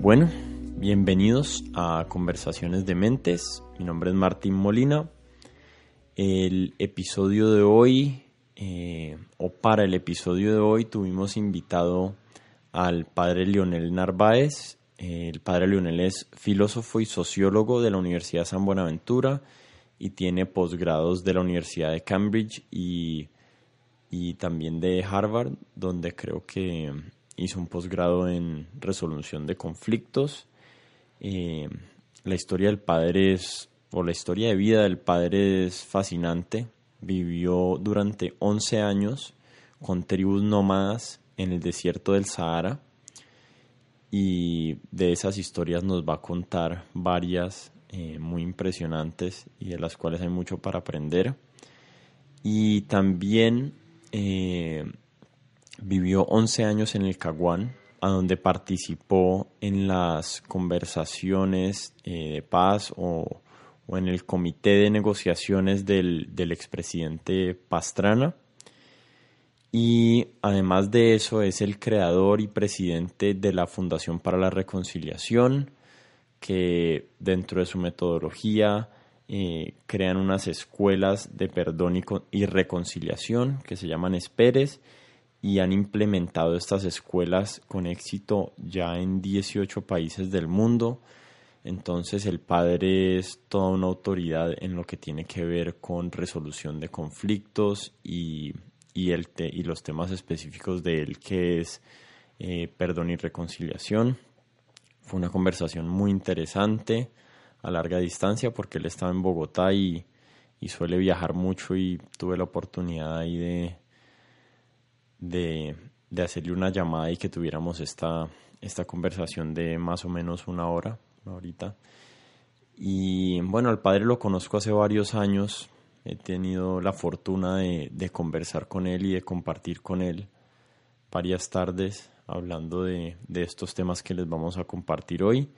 Bueno, bienvenidos a Conversaciones de Mentes. Mi nombre es Martín Molina. El episodio de hoy, eh, o para el episodio de hoy, tuvimos invitado al padre Leonel Narváez. el padre Leonel es filósofo y sociólogo de la Universidad San Buenaventura y tiene posgrados de la Universidad de Cambridge y, y también de Harvard, donde creo que hizo un posgrado en resolución de conflictos. Eh, la historia del padre es, o la historia de vida del padre es fascinante. Vivió durante 11 años con tribus nómadas en el desierto del Sahara y de esas historias nos va a contar varias eh, muy impresionantes y de las cuales hay mucho para aprender. Y también eh, Vivió 11 años en el Caguán, a donde participó en las conversaciones eh, de paz o, en el comité de negociaciones del, expresidente Pastrana. Y además de eso es el creador y presidente de la Fundación para la Reconciliación, que dentro de su metodología eh, crean unas escuelas de perdón y, y reconciliación que se llaman Esperes y han implementado estas escuelas con éxito ya en 18 países del mundo. Entonces el padre es toda una autoridad en lo que tiene que ver con resolución de conflictos y, y, el y los temas específicos de él que es eh, perdón y reconciliación. Fue una conversación muy interesante a larga distancia porque él estaba en Bogotá y, y suele viajar mucho y tuve la oportunidad ahí de, de, hacerle una llamada y que tuviéramos esta, esta conversación de más o menos una hora, una. Y bueno, al padre lo conozco hace varios años, he tenido la fortuna de, de conversar con él y de compartir con él varias tardes hablando de, de, estos temas que les vamos a compartir hoy.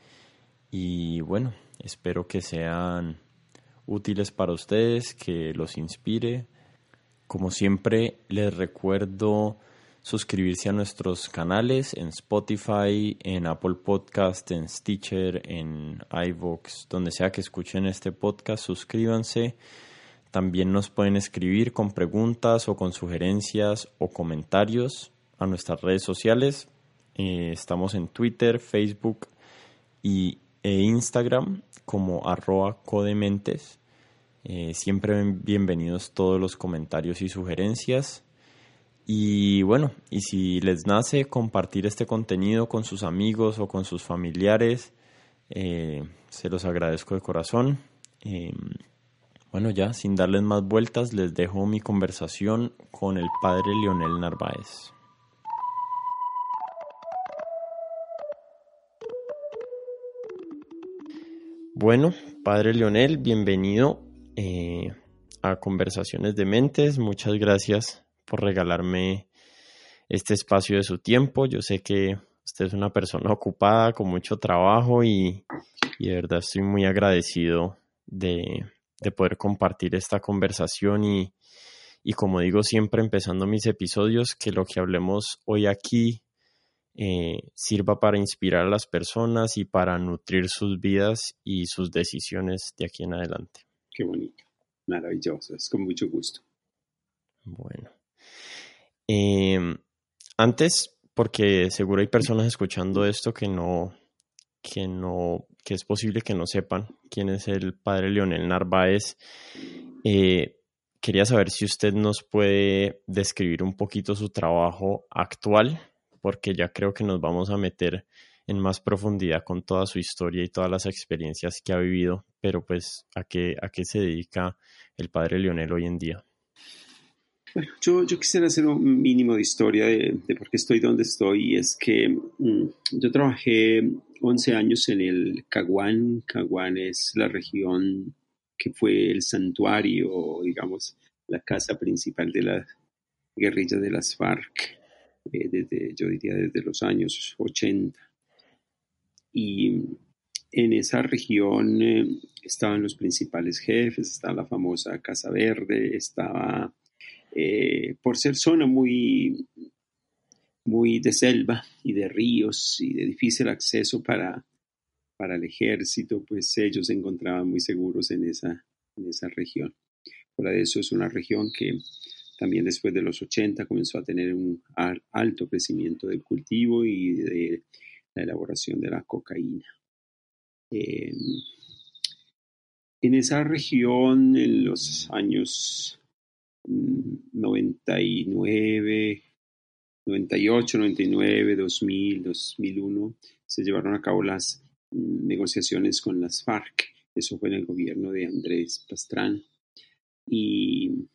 Y bueno, espero que sean útiles para ustedes, que los inspire como siempre, les recuerdo suscribirse a nuestros canales en Spotify, en Apple Podcast, en Stitcher, en iVoox, donde sea que escuchen este podcast, suscríbanse. También nos pueden escribir con preguntas o con sugerencias o comentarios a nuestras redes sociales. Eh, estamos en Twitter, Facebook y, e Instagram como arroba codementes. Eh, siempre bienvenidos todos los comentarios y sugerencias. Y bueno, y si les nace compartir este contenido con sus amigos o con sus familiares, eh, se los agradezco de corazón. Em, bueno, ya sin darles más vueltas, les dejo mi conversación con el padre Leonel Narváez. Bueno, padre Leonel, bienvenido eh, a Conversaciones de Mentes. Muchas gracias por regalarme este espacio de su tiempo. Yo sé que usted es una persona ocupada con mucho trabajo y, de verdad estoy muy agradecido de, poder compartir esta conversación y, y, como digo siempre empezando mis episodios, que lo que hablemos hoy aquí eh, sirva para inspirar a las personas y para nutrir sus vidas y sus decisiones de aquí en adelante. Qué bonito, maravilloso, es con mucho gusto. Bueno. Em, antes, porque seguro hay personas escuchando esto que no, que no, que es posible que no sepan quién es el padre Leonel Narváez. Eh, quería saber si usted nos puede describir un poquito su trabajo actual, porque ya creo que nos vamos a meter en más profundidad con toda su historia y todas las experiencias que ha vivido, pero pues a qué, a qué se dedica el padre Leonel hoy en día. Bueno, yo, quisiera hacer un mínimo de historia de, por qué estoy donde estoy. Y es que mm, yo trabajé 11 años en el Caguán. Caguán es la región que fue el santuario, digamos, la casa principal de la guerrilla de las FARC, eh, desde, yo diría desde los años 80. Y en esa región eh, estaban los principales jefes, estaba la famosa Casa Verde, estaba, eh, por ser zona muy, muy de selva y de ríos y de difícil acceso para, para el ejército, pues ellos se encontraban muy seguros en esa, en esa región. Fuera de eso es una región que también después de los 80 comenzó a tener un alto crecimiento del cultivo y de la elaboración de la cocaína. Em, en esa región, en los años 99, 98, 99, 2000, 2001, se llevaron a cabo las mm, negociaciones con las FARC. Eso fue en el gobierno de Andrés Pastrán. Y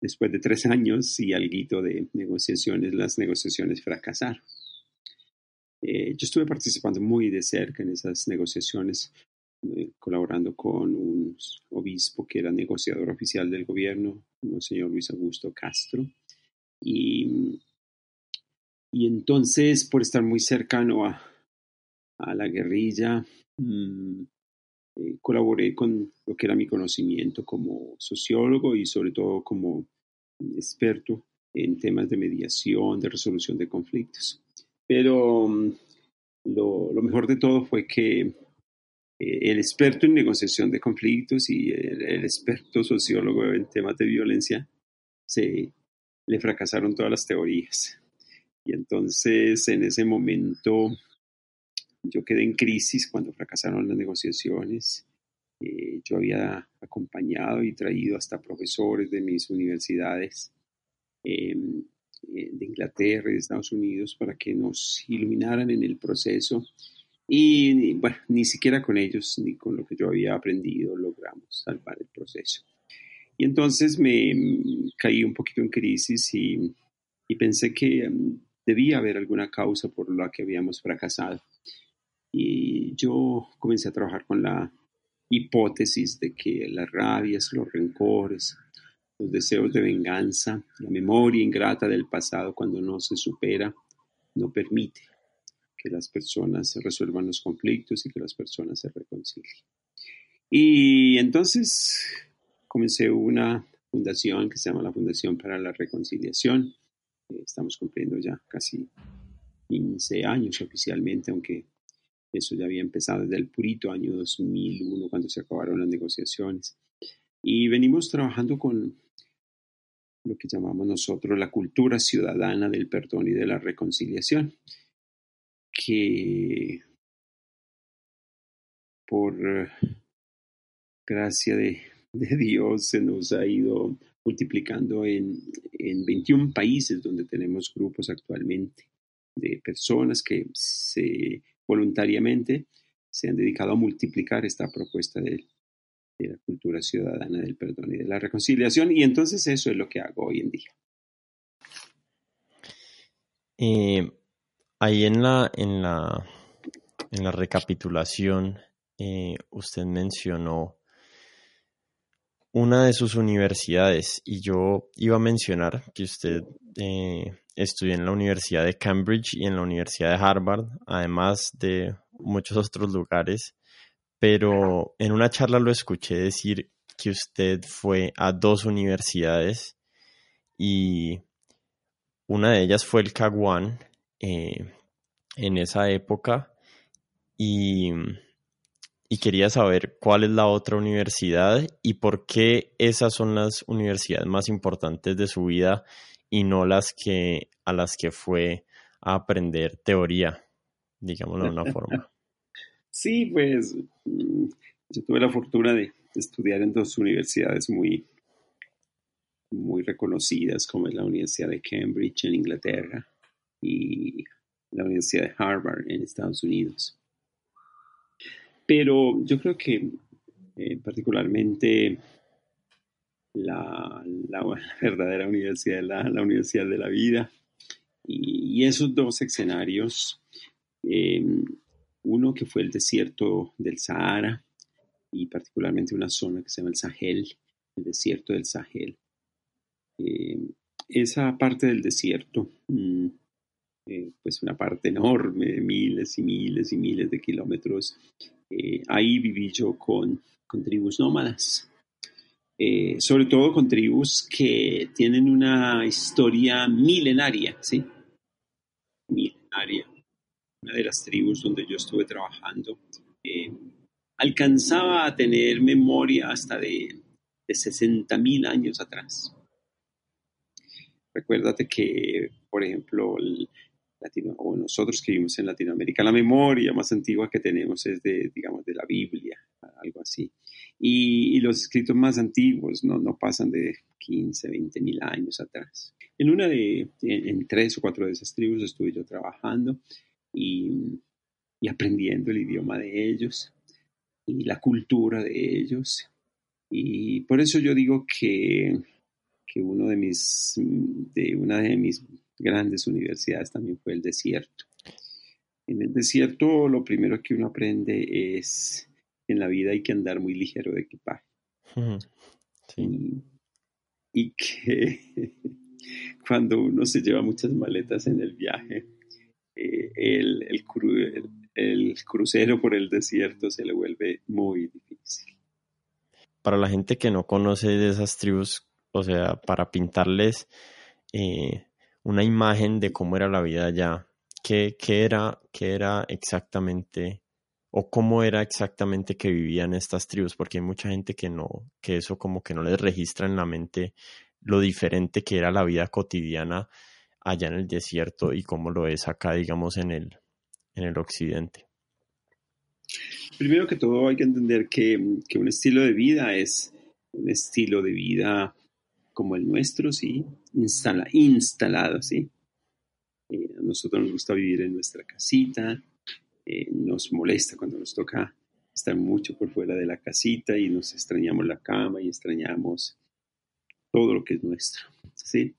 después de tres años y algo de negociaciones, las negociaciones fracasaron. Eh, yo estuve participando muy de cerca en esas negociaciones, eh, colaborando con un obispo que era negociador oficial del gobierno, el señor Luis Augusto Castro. Y, y entonces, por estar muy cercano a, a la guerrilla, mm, eh, colaboré con lo que era mi conocimiento como sociólogo y sobre todo como experto en temas de mediación, de resolución de conflictos. Pero mm, lo, mejor de todo fue que eh, el experto en negociación de conflictos y el, experto sociólogo en temas de violencia se le fracasaron todas las teorías. Y entonces en ese momento yo quedé en crisis cuando fracasaron las negociaciones. Eh, yo había acompañado y traído hasta profesores de mis universidades eh, de Inglaterra y de Estados Unidos para que nos iluminaran en el proceso. Y bueno, ni siquiera con ellos ni con lo que yo había aprendido logramos salvar el proceso. Y entonces me mm, caí un poquito en crisis y, y pensé que mm, debía haber alguna causa por la que habíamos fracasado. Y yo comencé a trabajar con la hipótesis de que las rabias, los rencores, los deseos de venganza, la memoria ingrata del pasado cuando no se supera, no permite que las personas resuelvan los conflictos y que las personas se reconcilien. Y entonces comencé una fundación que se llama la Fundación para la Reconciliación. Estamos cumpliendo ya casi 15 años oficialmente, aunque eso ya había empezado desde el purito año 2001, cuando se acabaron las negociaciones. Y venimos trabajando con lo que llamamos nosotros la cultura ciudadana del perdón y de la reconciliación, que por eh, gracia de, Dios se nos ha ido multiplicando en, en 21 países donde tenemos grupos actualmente de personas que se voluntariamente se han dedicado a multiplicar esta propuesta de, la cultura ciudadana del perdón y de la reconciliación, y entonces eso es lo que hago hoy en día. Eh, ahí en la, en la, en la recapitulación, eh, usted mencionó una de sus universidades y yo iba a mencionar que usted eh, estudió en la Universidad de Cambridge y en la Universidad de Harvard, además de muchos otros lugares, pero en una charla lo escuché decir que usted fue a dos universidades y una de ellas fue el Caguán eh, en esa época y y quería saber cuál es la otra universidad y por qué esas son las universidades más importantes de su vida y no las que a las que fue a aprender teoría, digámoslo de una forma. Sí, pues mm, yo tuve la fortuna de estudiar en dos universidades muy, muy reconocidas, como es la Universidad de Cambridge en Inglaterra y la Universidad de Harvard en Estados Unidos. Pero yo creo que eh, particularmente la, verdadera universidad es la, universidad de la vida. Y, esos dos escenarios, eh, uno que fue el desierto del Sahara y particularmente una zona que se llama el Sahel, el desierto del Sahel. Eh, esa parte del desierto, mm, pues una parte enorme miles y miles y miles de kilómetros eh, ahí viví yo con, con tribus nómadas, eh, sobre todo con tribus que tienen una historia milenaria, ¿sí? Una de las tribus donde yo estuve trabajando, eh, alcanzaba a tener memoria hasta de, de 60 mil años atrás. Recuérdate que, por ejemplo, Latino, nosotros que vivimos en Latinoamérica, la memoria más antigua que tenemos es de, digamos, de la Biblia, algo así. Y, los escritos más antiguos no, no, pasan de 15, 20 mil años atrás. En una de, en, tres o cuatro de esas tribus estuve yo trabajando y, y aprendiendo el idioma de ellos y la cultura de ellos. Y por eso yo digo que que uno de mis, de una de mis grandes universidades también fue el desierto. En el desierto lo primero que uno aprende es en la vida hay que andar muy ligero de equipaje. Y, que cuando uno se lleva muchas maletas en el viaje, eh, el, crucero por el desierto se le vuelve muy difícil. Para la gente que no conoce de esas tribus, o sea, para pintarles eh, una imagen de cómo era la vida allá, qué, era, qué era exactamente o cómo era exactamente que vivían estas tribus, porque hay mucha gente que no, que eso como que no les registra en la mente lo diferente que era la vida cotidiana allá en el desierto y cómo lo es acá, digamos, en el, en el occidente. Primero que todo hay que entender que, que un estilo de vida es un estilo de vida como el nuestro, sí, instala, instalado, sí. Eh, a nosotros nos gusta vivir en nuestra casita, eh, nos molesta cuando nos toca estar mucho por fuera de la casita y nos extrañamos la cama y extrañamos todo lo que es nuestro, sí.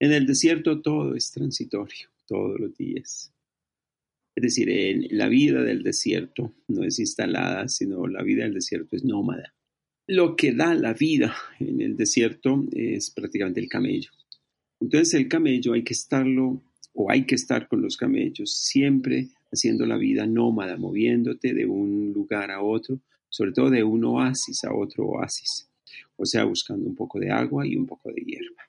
En el desierto todo es transitorio, todos los días. Es decir, la vida del desierto no es instalada, sino la vida del desierto es nómada lo que da la vida en el desierto es prácticamente el camello. Entonces el camello hay que estarlo o hay que estar con los camellos siempre haciendo la vida nómada, moviéndote de un lugar a otro, sobre todo de un oasis a otro oasis, o sea, buscando un poco de agua y un poco de hierba.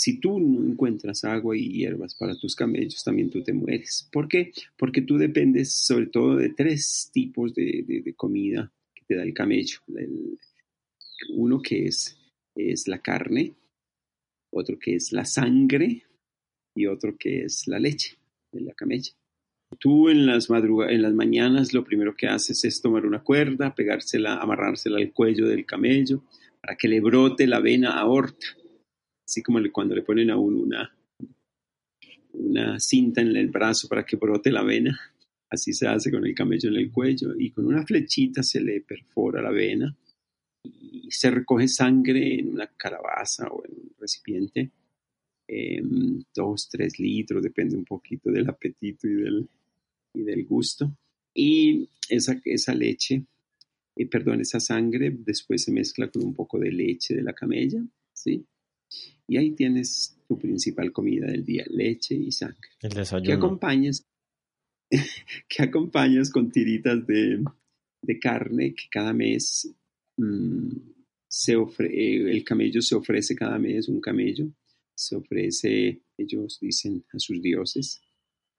Si tú no encuentras agua y hierbas para tus camellos, también tú te mueres. ¿Por qué? Porque tú dependes sobre todo de tres tipos de, comida que te da el camello. El, uno que es, es la carne, otro que es la sangre y otro que es la leche de la camella. Tú en las, en las mañanas lo primero que haces es tomar una cuerda, pegársela, amarrársela al cuello del camello para que le brote la vena aorta, así como cuando le ponen a uno una, una cinta en el brazo para que brote la vena. Así se hace con el camello en el cuello y con una flechita se le perfora la vena y se recoge sangre en una calabaza o en un recipiente, em, dos, tres litros, depende un poquito del apetito y del, y del gusto. Y esa, esa leche, eh, perdón, esa sangre después se mezcla con un poco de leche de la camella, ¿sí? Y ahí tienes tu principal comida del día, leche y sangre. El desayuno. Que acompañas, que acompañas con tiritas de, de carne que cada mes Mm, se eh, el camello se ofrece cada mes, un camello, se ofrece, ellos dicen a sus dioses,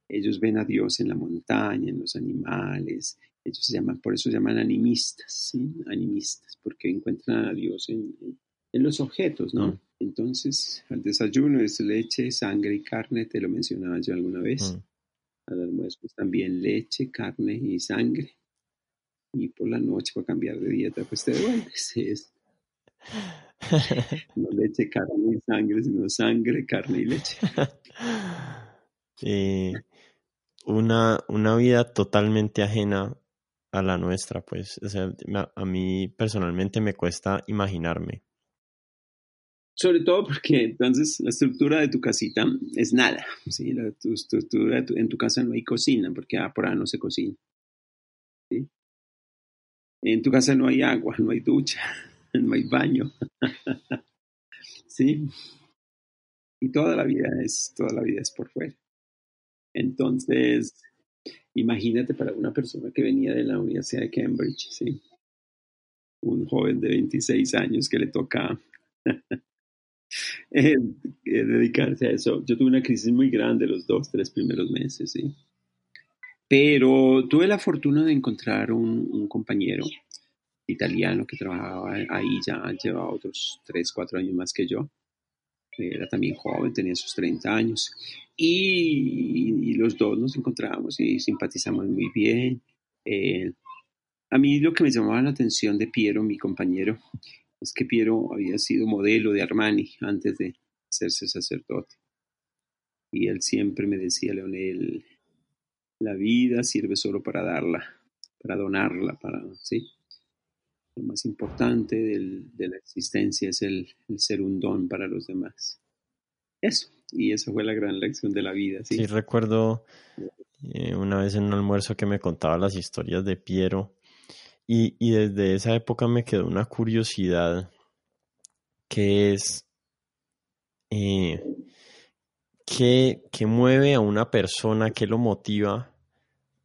ellos ven a Dios en la montaña, en los animales, ellos se llaman, por eso se llaman animistas, ¿sí? animistas, porque encuentran a Dios en, en los objetos, ¿no? Mm. Entonces, al desayuno es leche, sangre y carne, te lo mencionaba yo alguna vez. Mm. Al almuerzo también leche, carne y sangre y por la noche para cambiar de dieta, pues te devuelves. Es, no leche, carne y sangre, sino sangre, carne y leche. una, una vida totalmente ajena a la nuestra, pues. O sea, a mí personalmente me cuesta imaginarme. Sobre todo porque entonces la estructura de tu casita es nada. ¿sí? La, tu estructura en tu casa no hay cocina, porque por ahí no se cocina. ¿sí? En tu casa no hay agua, no hay ducha, no hay baño. ¿Sí? Y toda la vida es, toda la vida es por fuera. Entonces, imagínate para una persona que venía de la Universidad de Cambridge, ¿sí? Un joven de 26 años que le toca eh, dedicarse a eso. Yo tuve una crisis muy grande los dos, tres primeros meses, ¿sí? Pero tuve la fortuna de encontrar un, compañero italiano que trabajaba ahí ya, llevaba otros tres, cuatro años más que yo. Era también joven, tenía sus 30 años. Y, los dos nos encontramos y simpatizamos muy bien. Eh, a mí lo que me llamaba la atención de Piero, mi compañero, es que Piero había sido modelo de Armani antes de hacerse sacerdote. Y él siempre me decía, Leonel, la vida sirve solo para darla, para donarla, para, ¿sí? Lo más importante de la existencia es el, ser un don para los demás. Eso, y esa fue la gran lección de la vida. Sí, recuerdo eh, una vez en un almuerzo que me contaba las historias de Piero y, y desde esa época me quedó una curiosidad que es eh, ¿qué, mueve a una persona, qué lo motiva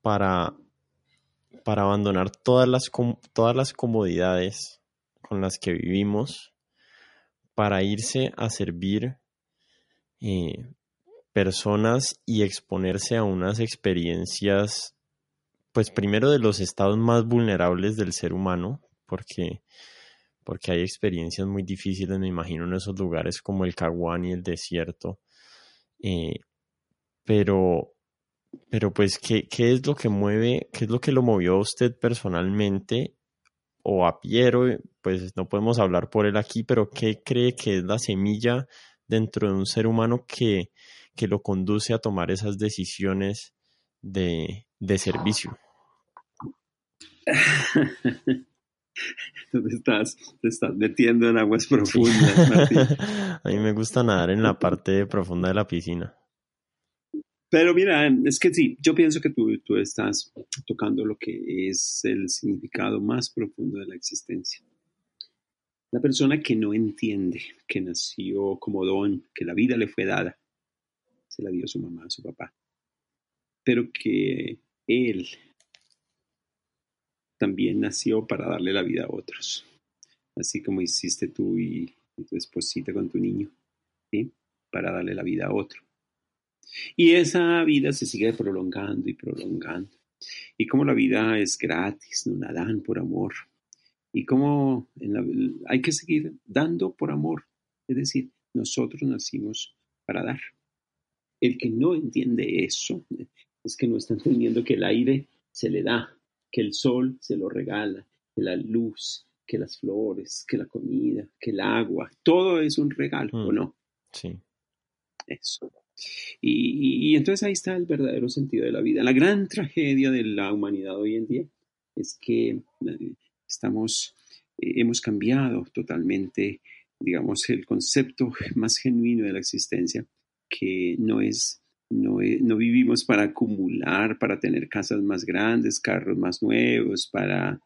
para, para abandonar todas las, todas las comodidades con las que vivimos para irse a servir eh, personas y exponerse a unas experiencias pues primero de los estados más vulnerables del ser humano, porque, porque hay experiencias muy difíciles, me imagino, en esos lugares como el Caguán y el desierto. Eh, pero, pero pues, ¿qué, ¿qué, es lo que mueve, qué es lo que lo movió a usted personalmente o a Piero? Pues no podemos hablar por él aquí, pero ¿qué cree que es la semilla dentro de un ser humano que, que lo conduce a tomar esas decisiones de, de servicio? te estás, te estás metiendo en aguas profundas, A mí me gusta nadar en la parte profunda de la piscina. Pero mira, es que sí, yo pienso que tú, tú estás tocando lo que es el significado más profundo de la existencia. La persona que no entiende que nació como don, que la vida le fue dada, se la dio su mamá, su papá, pero que él también nació para darle la vida a otros, así como hiciste tú y, tu esposita con tu niño, ¿sí? para darle la vida a otro. Y esa vida se sigue prolongando y prolongando. Y como la vida es gratis, no la dan por amor. Y como hay que seguir dando por amor. Es decir, nosotros nacimos para dar. El que no entiende eso es que no está entendiendo que el aire se le da, que el sol se lo regala, que la luz, que las flores, que la comida, que el agua, todo es un regalo, ¿o mm, no? Sí. Eso. Y, entonces ahí está el verdadero sentido de la vida. La gran tragedia de la humanidad hoy en día es que eh, estamos, eh, hemos cambiado totalmente, digamos, el concepto más genuino de la existencia, que no es no, no, vivimos para acumular, para tener casas más grandes, carros más nuevos, para,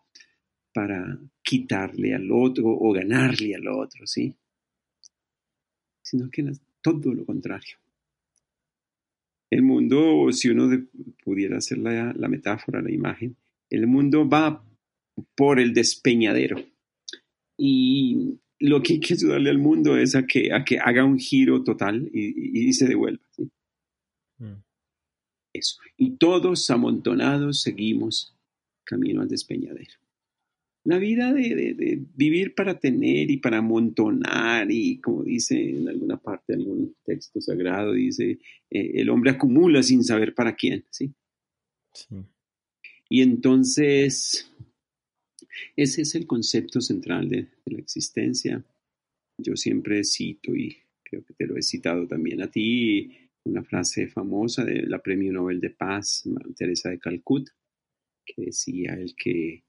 para quitarle al otro o ganarle al otro, ¿sí? Sino que todo lo contrario. El mundo, si uno pudiera hacer la, la metáfora, la imagen, el mundo va por el despeñadero. Y lo que hay que ayudarle al mundo es a que, a que haga un giro total y, y se devuelva. ¿sí? Mm. Eso. Y todos amontonados seguimos camino al despeñadero. La vida de, vivir para tener y para amontonar y como dice en alguna parte, de algún texto sagrado, dice, eh, el hombre acumula sin saber para quién, ¿sí? Y entonces, ese es el concepto central de, de la existencia. Yo siempre cito y creo que te lo he citado también a ti, una frase famosa de la Premio Nobel de Paz, Teresa de Calcuta, que decía el que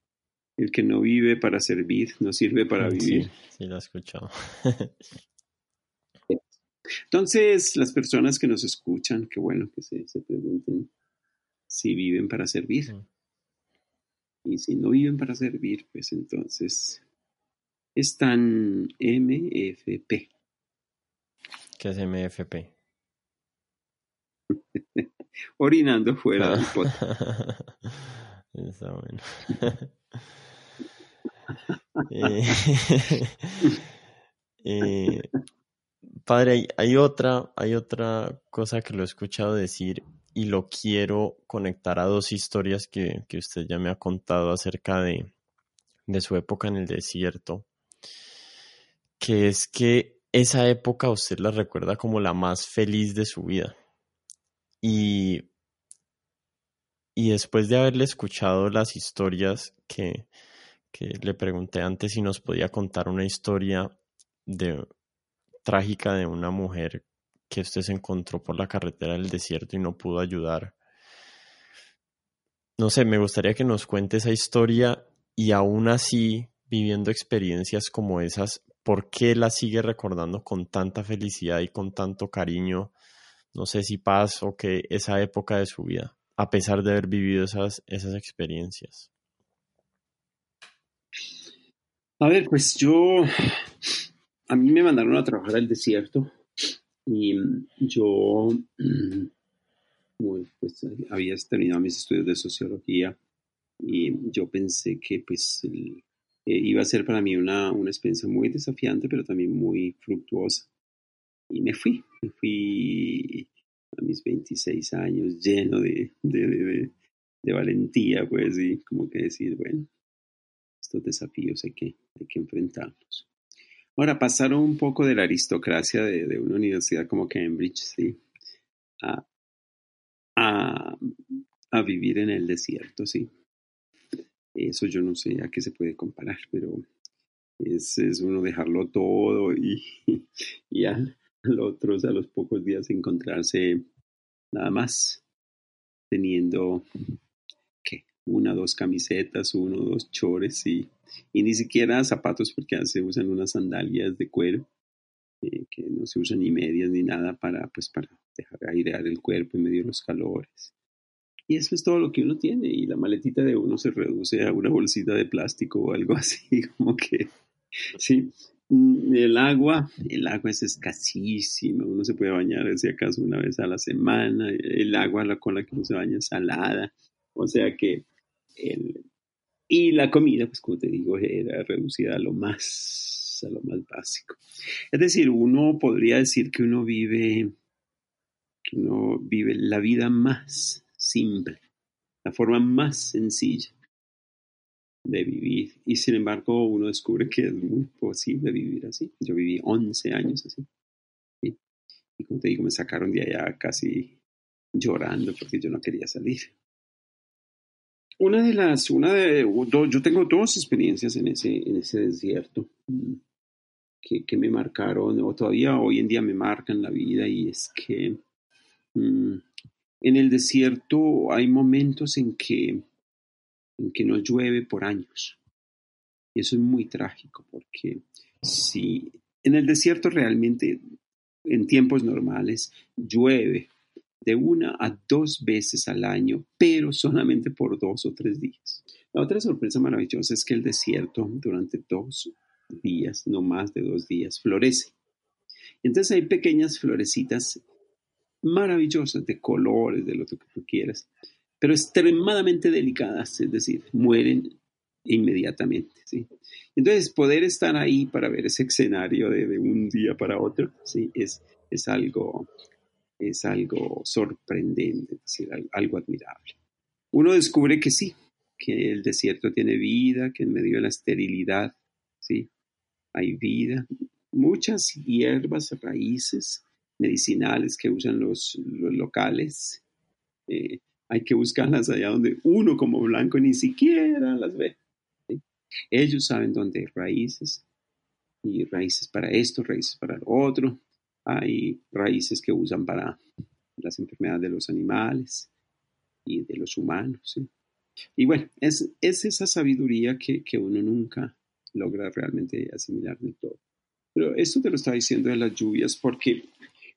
el que no vive para servir no sirve para vivir. Sí, lo he escuchado. Entonces, las personas que nos escuchan, qué bueno que se, se pregunten si viven para servir. Y si no viven para servir, pues entonces están MFP. ¿Qué es MFP? Orinando fuera del. Está bueno. Eh, eh, Padre, hay, otra, hay otra cosa que lo he escuchado decir y lo quiero conectar a dos historias que, usted ya me ha contado acerca de, de su época en el desierto, que es que esa época usted la recuerda como la más feliz de su vida. Y, y después de haberle escuchado las historias que, que le pregunté antes si nos podía contar una historia de, trágica de una mujer que usted se encontró por la carretera del desierto y no pudo ayudar. No sé, me gustaría que nos cuente esa historia y aún así, viviendo experiencias como esas, ¿por qué la sigue recordando con tanta felicidad y con tanto cariño? No sé si paz o que esa época de su vida, a pesar de haber vivido esas, esas experiencias. A ver, pues yo a mí me mandaron a trabajar al desierto y yo pues, había terminado mis estudios de sociología y yo pensé que pues eh, iba a ser para mí una, una, experiencia muy desafiante pero también muy fructuosa y me fui, fui a mis 26 años lleno de, de, de, valentía pues y como que decir bueno estos desafíos hay que, hay que enfrentarlos. Ahora, pasaron un poco de la aristocracia de, una universidad como Cambridge, ¿sí? A, vivir en el desierto, ¿sí? Eso yo no sé a qué se puede comparar, pero es, uno dejarlo todo y, y a, otros, a los pocos días encontrarse nada más teniendo una o dos camisetas, uno o dos chores y, y ni siquiera zapatos porque se usan unas sandalias de cuero eh, que no se usan ni medias ni nada para, pues, para dejar airear el cuerpo en medio de los calores. Y eso es todo lo que uno tiene y la maletita de uno se reduce a una bolsita de plástico o algo así, como que, sí. Mm, el agua, el agua es escasísima, uno se puede bañar si acaso una vez a la semana, el agua con la que uno se baña es salada, o sea que y la comida, pues como te digo, era reducida a lo más, a lo más básico. Es decir, uno podría decir que uno vive, que uno vive la vida más simple, la forma más sencilla de vivir. Y sin embargo, uno descubre que es muy posible vivir así. Yo viví 11 años así. Y como te digo, me sacaron de allá casi llorando porque yo no quería salir. Una de las, una de, yo tengo dos experiencias en ese, en ese desierto mm, que, que, me marcaron, o todavía hoy en día me marcan la vida, y es que mm, en el desierto hay momentos en que, en que no llueve por años. Y eso es muy trágico, porque si en el desierto realmente en tiempos normales llueve de una a dos veces al año, pero solamente por dos o tres días. La otra sorpresa maravillosa es que el desierto durante dos días, no más de dos días, florece. Entonces hay pequeñas florecitas maravillosas de colores, de lo que tú quieras, pero extremadamente delicadas, es decir, mueren inmediatamente. ¿sí? Entonces, poder estar ahí para ver ese escenario de, un día para otro, ¿sí? es, es algo es algo sorprendente, es decir, algo admirable. Uno descubre que sí, que el desierto tiene vida, que en medio de la esterilidad, sí, hay vida. Muchas hierbas, raíces medicinales que usan los, locales, eh, hay que buscarlas allá donde uno como blanco ni siquiera las ve. Ellos saben dónde hay raíces, y raíces para esto, raíces para lo otro, hay raíces que usan para las enfermedades de los animales y de los humanos. Y bueno, es, es esa sabiduría que, que, uno nunca logra realmente asimilar del todo. Pero esto te lo está diciendo de las lluvias porque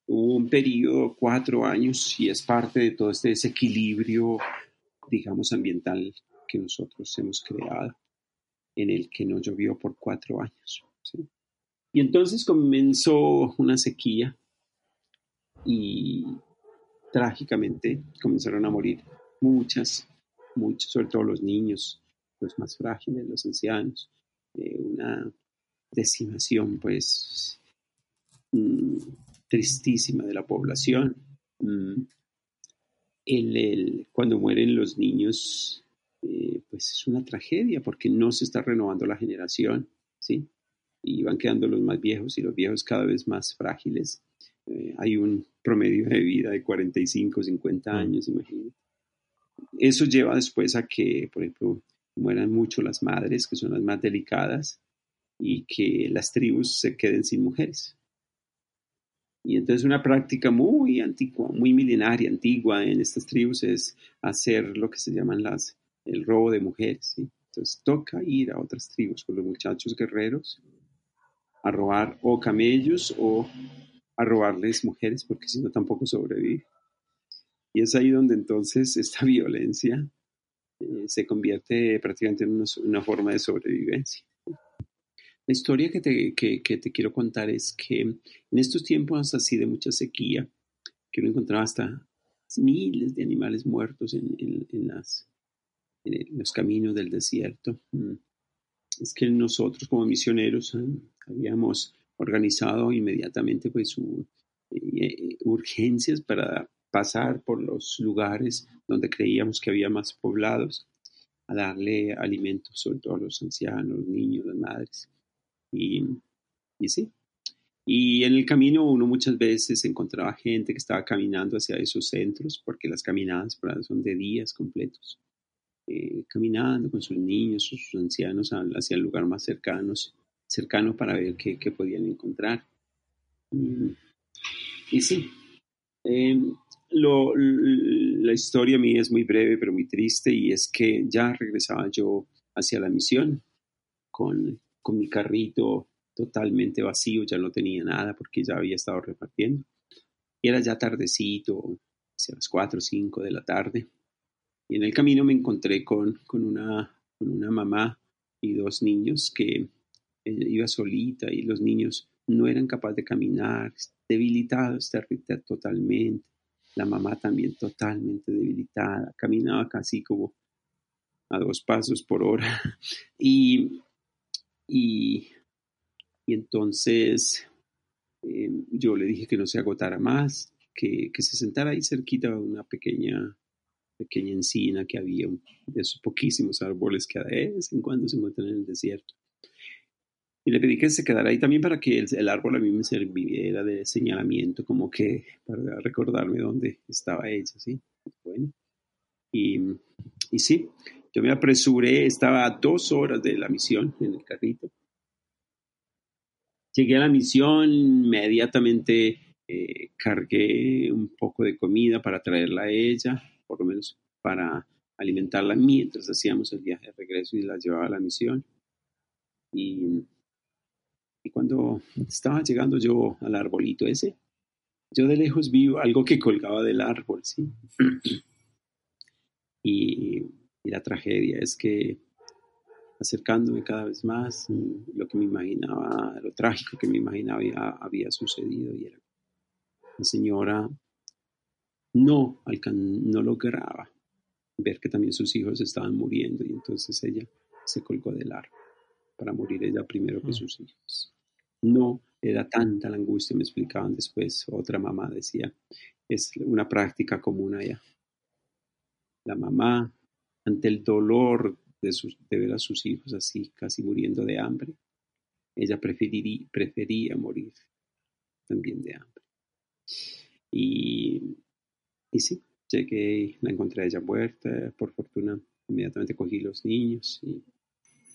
hubo un periodo, cuatro años, y es parte de todo este desequilibrio, digamos, ambiental que nosotros hemos creado, en el que no llovió por cuatro años. ¿sí? Y entonces comenzó una sequía y trágicamente comenzaron a morir muchas, muchos, sobre todo los niños, los más frágiles, los ancianos, una decimación pues mm, tristísima de la población. Mm, el, cuando mueren los niños, eh, pues es una tragedia porque no se está renovando la generación, ¿sí? Y van quedando los más viejos y los viejos cada vez más frágiles. Eh, hay un promedio de vida de 45, 50 mm. años, imagínate. Eso lleva después a que, por ejemplo, mueran mucho las madres, que son las más delicadas, y que las tribus se queden sin mujeres. Y entonces una práctica muy antigua, muy milenaria, antigua en estas tribus es hacer lo que se llaman las, el robo de mujeres. Entonces toca ir a otras tribus con los muchachos guerreros a robar o camellos o a robarles mujeres, porque si no tampoco sobrevive. Y es ahí donde entonces esta violencia eh, se convierte prácticamente en una forma de sobrevivencia. La historia que te, quiero contar es que en estos tiempos así de mucha sequía, que uno encontraba hasta miles de animales muertos en, los caminos del desierto, mm, es que nosotros como misioneros eh, habíamos organizado inmediatamente pues eh, urgencias para pasar por los lugares donde creíamos que había más poblados, a darle alimentos sobre todo a los ancianos, los niños, las madres. Y, sí. Y en el camino uno muchas veces encontraba gente que estaba caminando hacia esos centros, porque las caminadas son de días completos. Eh, caminando con sus niños, sus ancianos hacia el lugar más cercanos, cercano para ver qué, podían encontrar. Y, sí, em, la historia mía es muy breve pero muy triste y es que ya regresaba yo hacia la misión con con mi carrito totalmente vacío, ya no tenía nada porque ya había estado repartiendo. Y era ya tardecito, hacia las 4 o 5 de la tarde. Y en el camino me encontré con, con, una, con una mamá y dos niños que ella iba solita y los niños no eran capaces de caminar, debilitados totalmente. La mamá también totalmente debilitada, caminaba casi como a dos pasos por hora. Y y, entonces eh, yo le dije que no se agotara más, que, se sentara ahí cerquita de una pequeña, pequeña encina que había, de esos poquísimos árboles que de vez en cuando se encuentran en el desierto. Y le pedí que se quedara ahí también para que el, árbol a mí me serviera de señalamiento, como que para recordarme dónde estaba ella, ¿sí? Bueno. Y, y sí, yo me apresuré, estaba a dos horas de la misión en el carrito. Llegué a la misión, inmediatamente eh, cargué un poco de comida para traerla a ella, por lo menos para alimentarla mientras hacíamos el viaje de regreso y la llevaba a la misión. Y, y cuando estaba llegando yo al arbolito ese, yo de lejos vi algo que colgaba del árbol, ¿sí? y y la tragedia es que acercándome cada vez más, lo que me imaginaba, lo trágico que me imaginaba había, sucedido y era la señora no, no lograba ver que también sus hijos estaban muriendo y entonces ella se colgó del árbol para morir ella primero que mm. sus hijos. No era tanta la angustia, me explicaban después, otra mamá decía, es una práctica común allá. La mamá ante el dolor de, ver a sus hijos así, casi muriendo de hambre, ella preferiría, prefería morir también de hambre. Y, y sí, llegué, la encontré a ella muerta, por fortuna inmediatamente cogí los niños y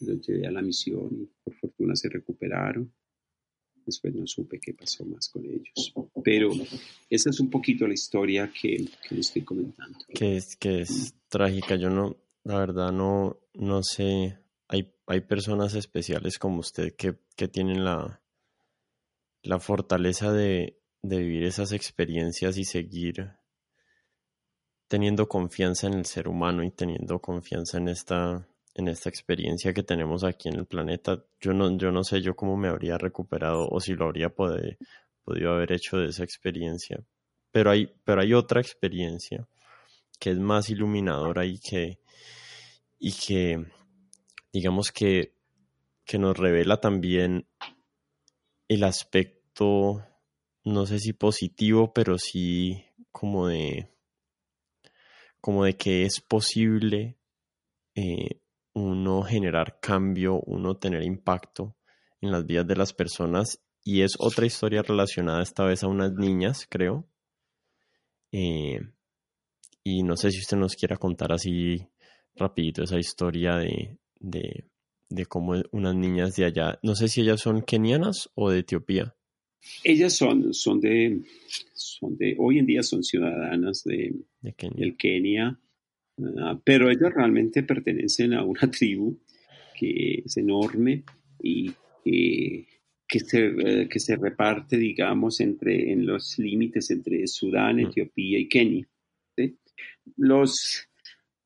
los llevé a la misión y por fortuna se recuperaron. Después no supe qué pasó más con ellos. Pero esa es un poquito la historia que, que les estoy comentando. Que es, que es trágica. Yo no, la verdad no, no sé. Hay, hay personas especiales como usted que, que tienen la, la fortaleza de, de vivir esas experiencias y seguir teniendo confianza en el ser humano y teniendo confianza en esta en esta experiencia que tenemos aquí en el planeta. Yo no, yo no sé yo cómo me habría recuperado o si lo habría podido haber hecho de esa experiencia. Pero hay, pero hay otra experiencia que es más iluminadora y que, y que digamos que, que nos revela también el aspecto no sé si positivo, pero sí como de, como de que es posible eh, uno generar cambio, uno tener impacto en las vidas de las personas. Y es otra historia relacionada esta vez a unas niñas, creo. Eh, y no sé si usted nos quiera contar así rapidito esa historia de, de, de cómo unas niñas de allá, no sé si ellas son kenianas o de Etiopía. Ellas son, son, de, son de, hoy en día son ciudadanas de, Kenia. del Kenia, ah, pero ellas realmente pertenecen a una tribu que es enorme y que, se, eh, que se reparte, digamos, entre, en los límites entre Sudán, mm. Etiopía y Kenia. Los,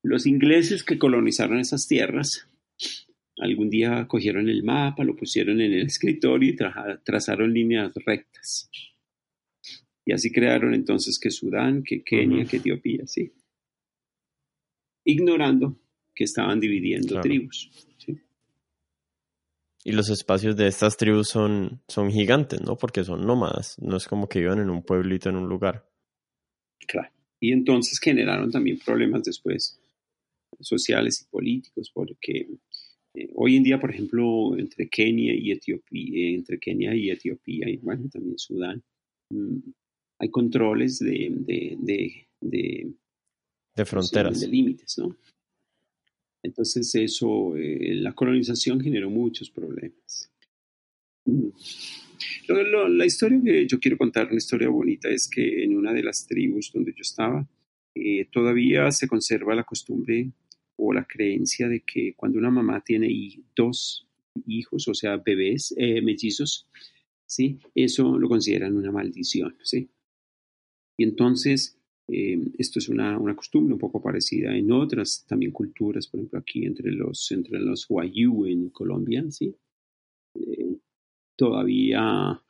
los ingleses que colonizaron esas tierras algún día cogieron el mapa, lo pusieron en el escritorio y trazaron líneas rectas. Y así crearon entonces que Sudán, que Kenia, que Etiopía, sí. Ignorando que estaban dividiendo tribus. Y los espacios de estas tribus son, son gigantes, ¿no? Porque son nómadas, no es como que vivan en un pueblito, en un lugar. Claro. Y entonces generaron también problemas después sociales y políticos, porque eh, hoy en día, por ejemplo, entre Kenia y Etiopía, eh, entre Kenia y Etiopía, y bueno, también Sudán, mm, hay controles de, de, de, fronteras. De límites, ¿no? Entonces eso, eh, la colonización generó muchos problemas. Mm. la historia que yo quiero contar, una historia bonita, es que en una de las tribus donde yo estaba, todavía se conserva la costumbre o la creencia de que cuando una mamá tiene dos hijos, o sea, bebés eh, mellizos, ¿sí? Eso lo consideran una maldición, ¿sí? Y entonces, eh, esto es una, una, costumbre un poco parecida en otras también culturas, por ejemplo, aquí entre los, entre los Wayuu en Colombia, ¿sí? Eh, todavía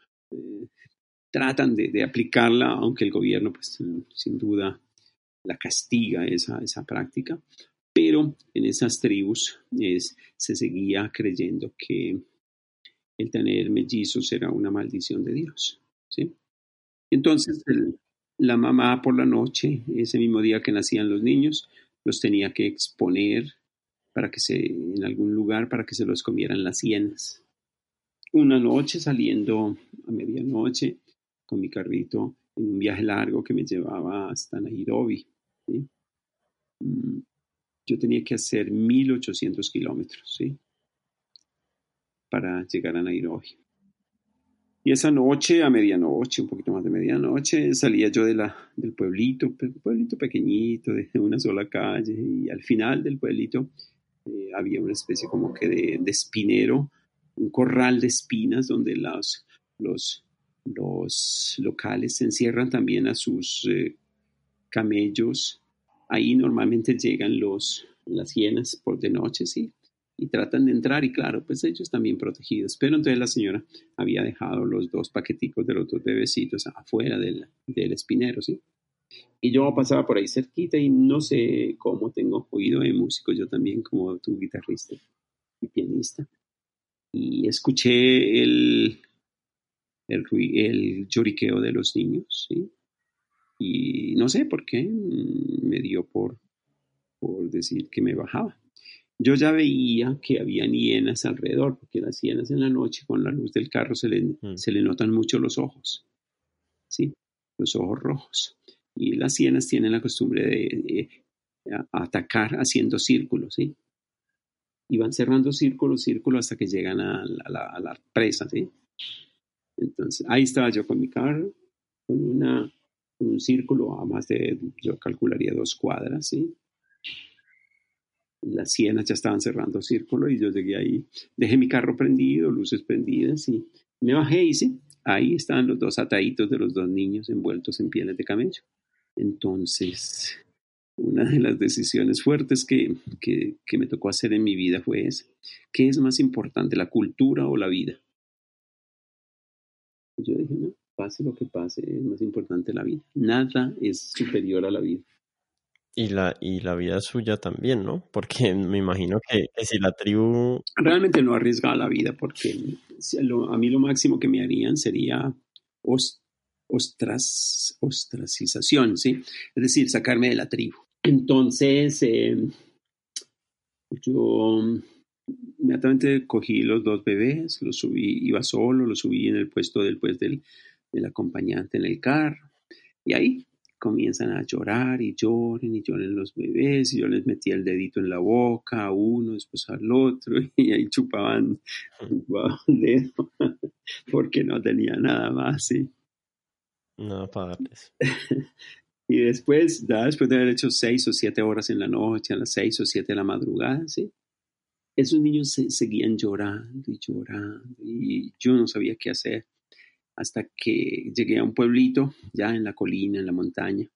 tratan de, aplicarla, aunque el gobierno, pues, sin duda, la castiga esa, esa práctica pero en esas tribus se seguía creyendo que el tener mellizos era una maldición de Dios. ¿sí? Entonces, la mamá por la noche, ese mismo día que nacían los niños, los tenía que exponer para que se, en algún lugar para que se los comieran las hienas. Una noche saliendo a medianoche con mi carrito en un viaje largo que me llevaba hasta Nairobi. Mm, yo tenía que hacer 1800 kilómetros, ¿sí? Para llegar a Nairobi. Y esa noche, a medianoche, un poquito más de medianoche, salía yo de la, del pueblito, un pueblito pequeñito, de una sola calle, y al final del pueblito eh, había una especie como que de, espinero, un corral de espinas donde los, los, los locales encierran también a sus eh, camellos Ahí normalmente llegan los, las hienas por de noche, ¿sí? Y tratan de entrar y claro, pues ellos también protegidos. Pero entonces la señora había dejado los dos paqueticos de los dos bebecitos afuera del, del espinero, ¿sí? Y yo pasaba por ahí cerquita y no sé cómo tengo oído de músico, yo también como tu guitarrista y pianista. Y escuché el, el, el lloriqueo de los niños, ¿sí? Y no sé por qué me dio por, por decir que me bajaba. Yo ya veía que había hienas alrededor, porque las hienas en la noche con la luz del carro se le, mm. se le notan mucho los ojos, ¿sí? Los ojos rojos. Y las hienas tienen la costumbre de, atacar haciendo círculos, ¿sí? Y van cerrando círculos, círculos hasta que llegan a la, a la presa, ¿sí? Entonces, ahí estaba yo con mi carro, con una un círculo a más de, yo calcularía dos cuadras, ¿sí? Las sienas ya estaban cerrando círculo y yo llegué ahí, dejé mi carro prendido, luces prendidas y me bajé y sí, ahí estaban los dos ataditos de los dos niños envueltos en pieles de camello. Entonces, una de las decisiones fuertes que, que, que me tocó hacer en mi vida fue esa. ¿Qué es más importante, la cultura o la vida? yo dije, no, pase lo que pase, es más importante la vida. Nada es superior a la vida. Y la, y la vida suya también, ¿no? Porque me imagino que, si la tribu... Realmente no arriesgaba la vida porque a mí lo máximo que me harían sería ostras, ostracización, ¿sí? Es decir, sacarme de la tribu. Entonces, eh, yo inmediatamente cogí los dos bebés, los subí, iba solo, los subí en el puesto del, pues, del, del acompañante en el carro. Y ahí comienzan a llorar y lloren y lloren los bebés y yo les metía el dedito en la boca a uno, después al otro y ahí chupaban, chupaban el dedo porque no tenía nada más, ¿sí? Nada para darles. y después, ya después de haber hecho seis o siete horas en la noche, a las seis o siete de la madrugada, ¿sí? Esos niños se, seguían llorando y llorando y yo no sabía qué hacer hasta que llegué a un pueblito, ya en la colina, en la montaña,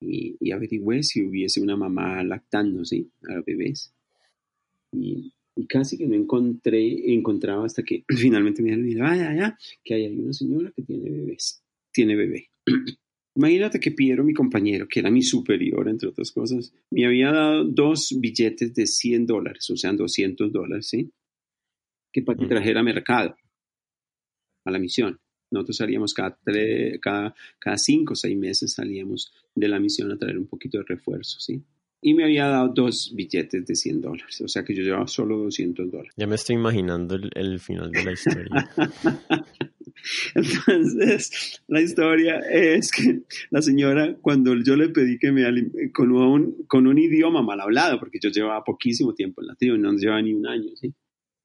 y, y averigüé si hubiese una mamá lactando, ¿sí? A los bebés. Y, casi que no encontré, encontraba hasta que finalmente me dijeron, vaya, ya, que hay una señora que tiene bebés, tiene bebé. Imagínate que Piero, mi compañero, que era mi superior, entre otras cosas, me había dado dos billetes de 100 dólares, o sea, 200 dólares, ¿sí? Que para que trajera mercado a la misión. Nosotros salíamos cada, cada, cada cinco o seis meses, salíamos de la misión a traer un poquito de refuerzo, ¿sí? Y me había dado dos billetes de 100 dólares, o sea que yo llevaba solo 200 dólares. Ya me estoy imaginando el, final de la historia. Entonces, la historia es que la señora, cuando yo le pedí que me con un, con un idioma mal hablado, porque yo llevaba poquísimo tiempo en la tribu, no llevaba ni un año, ¿sí?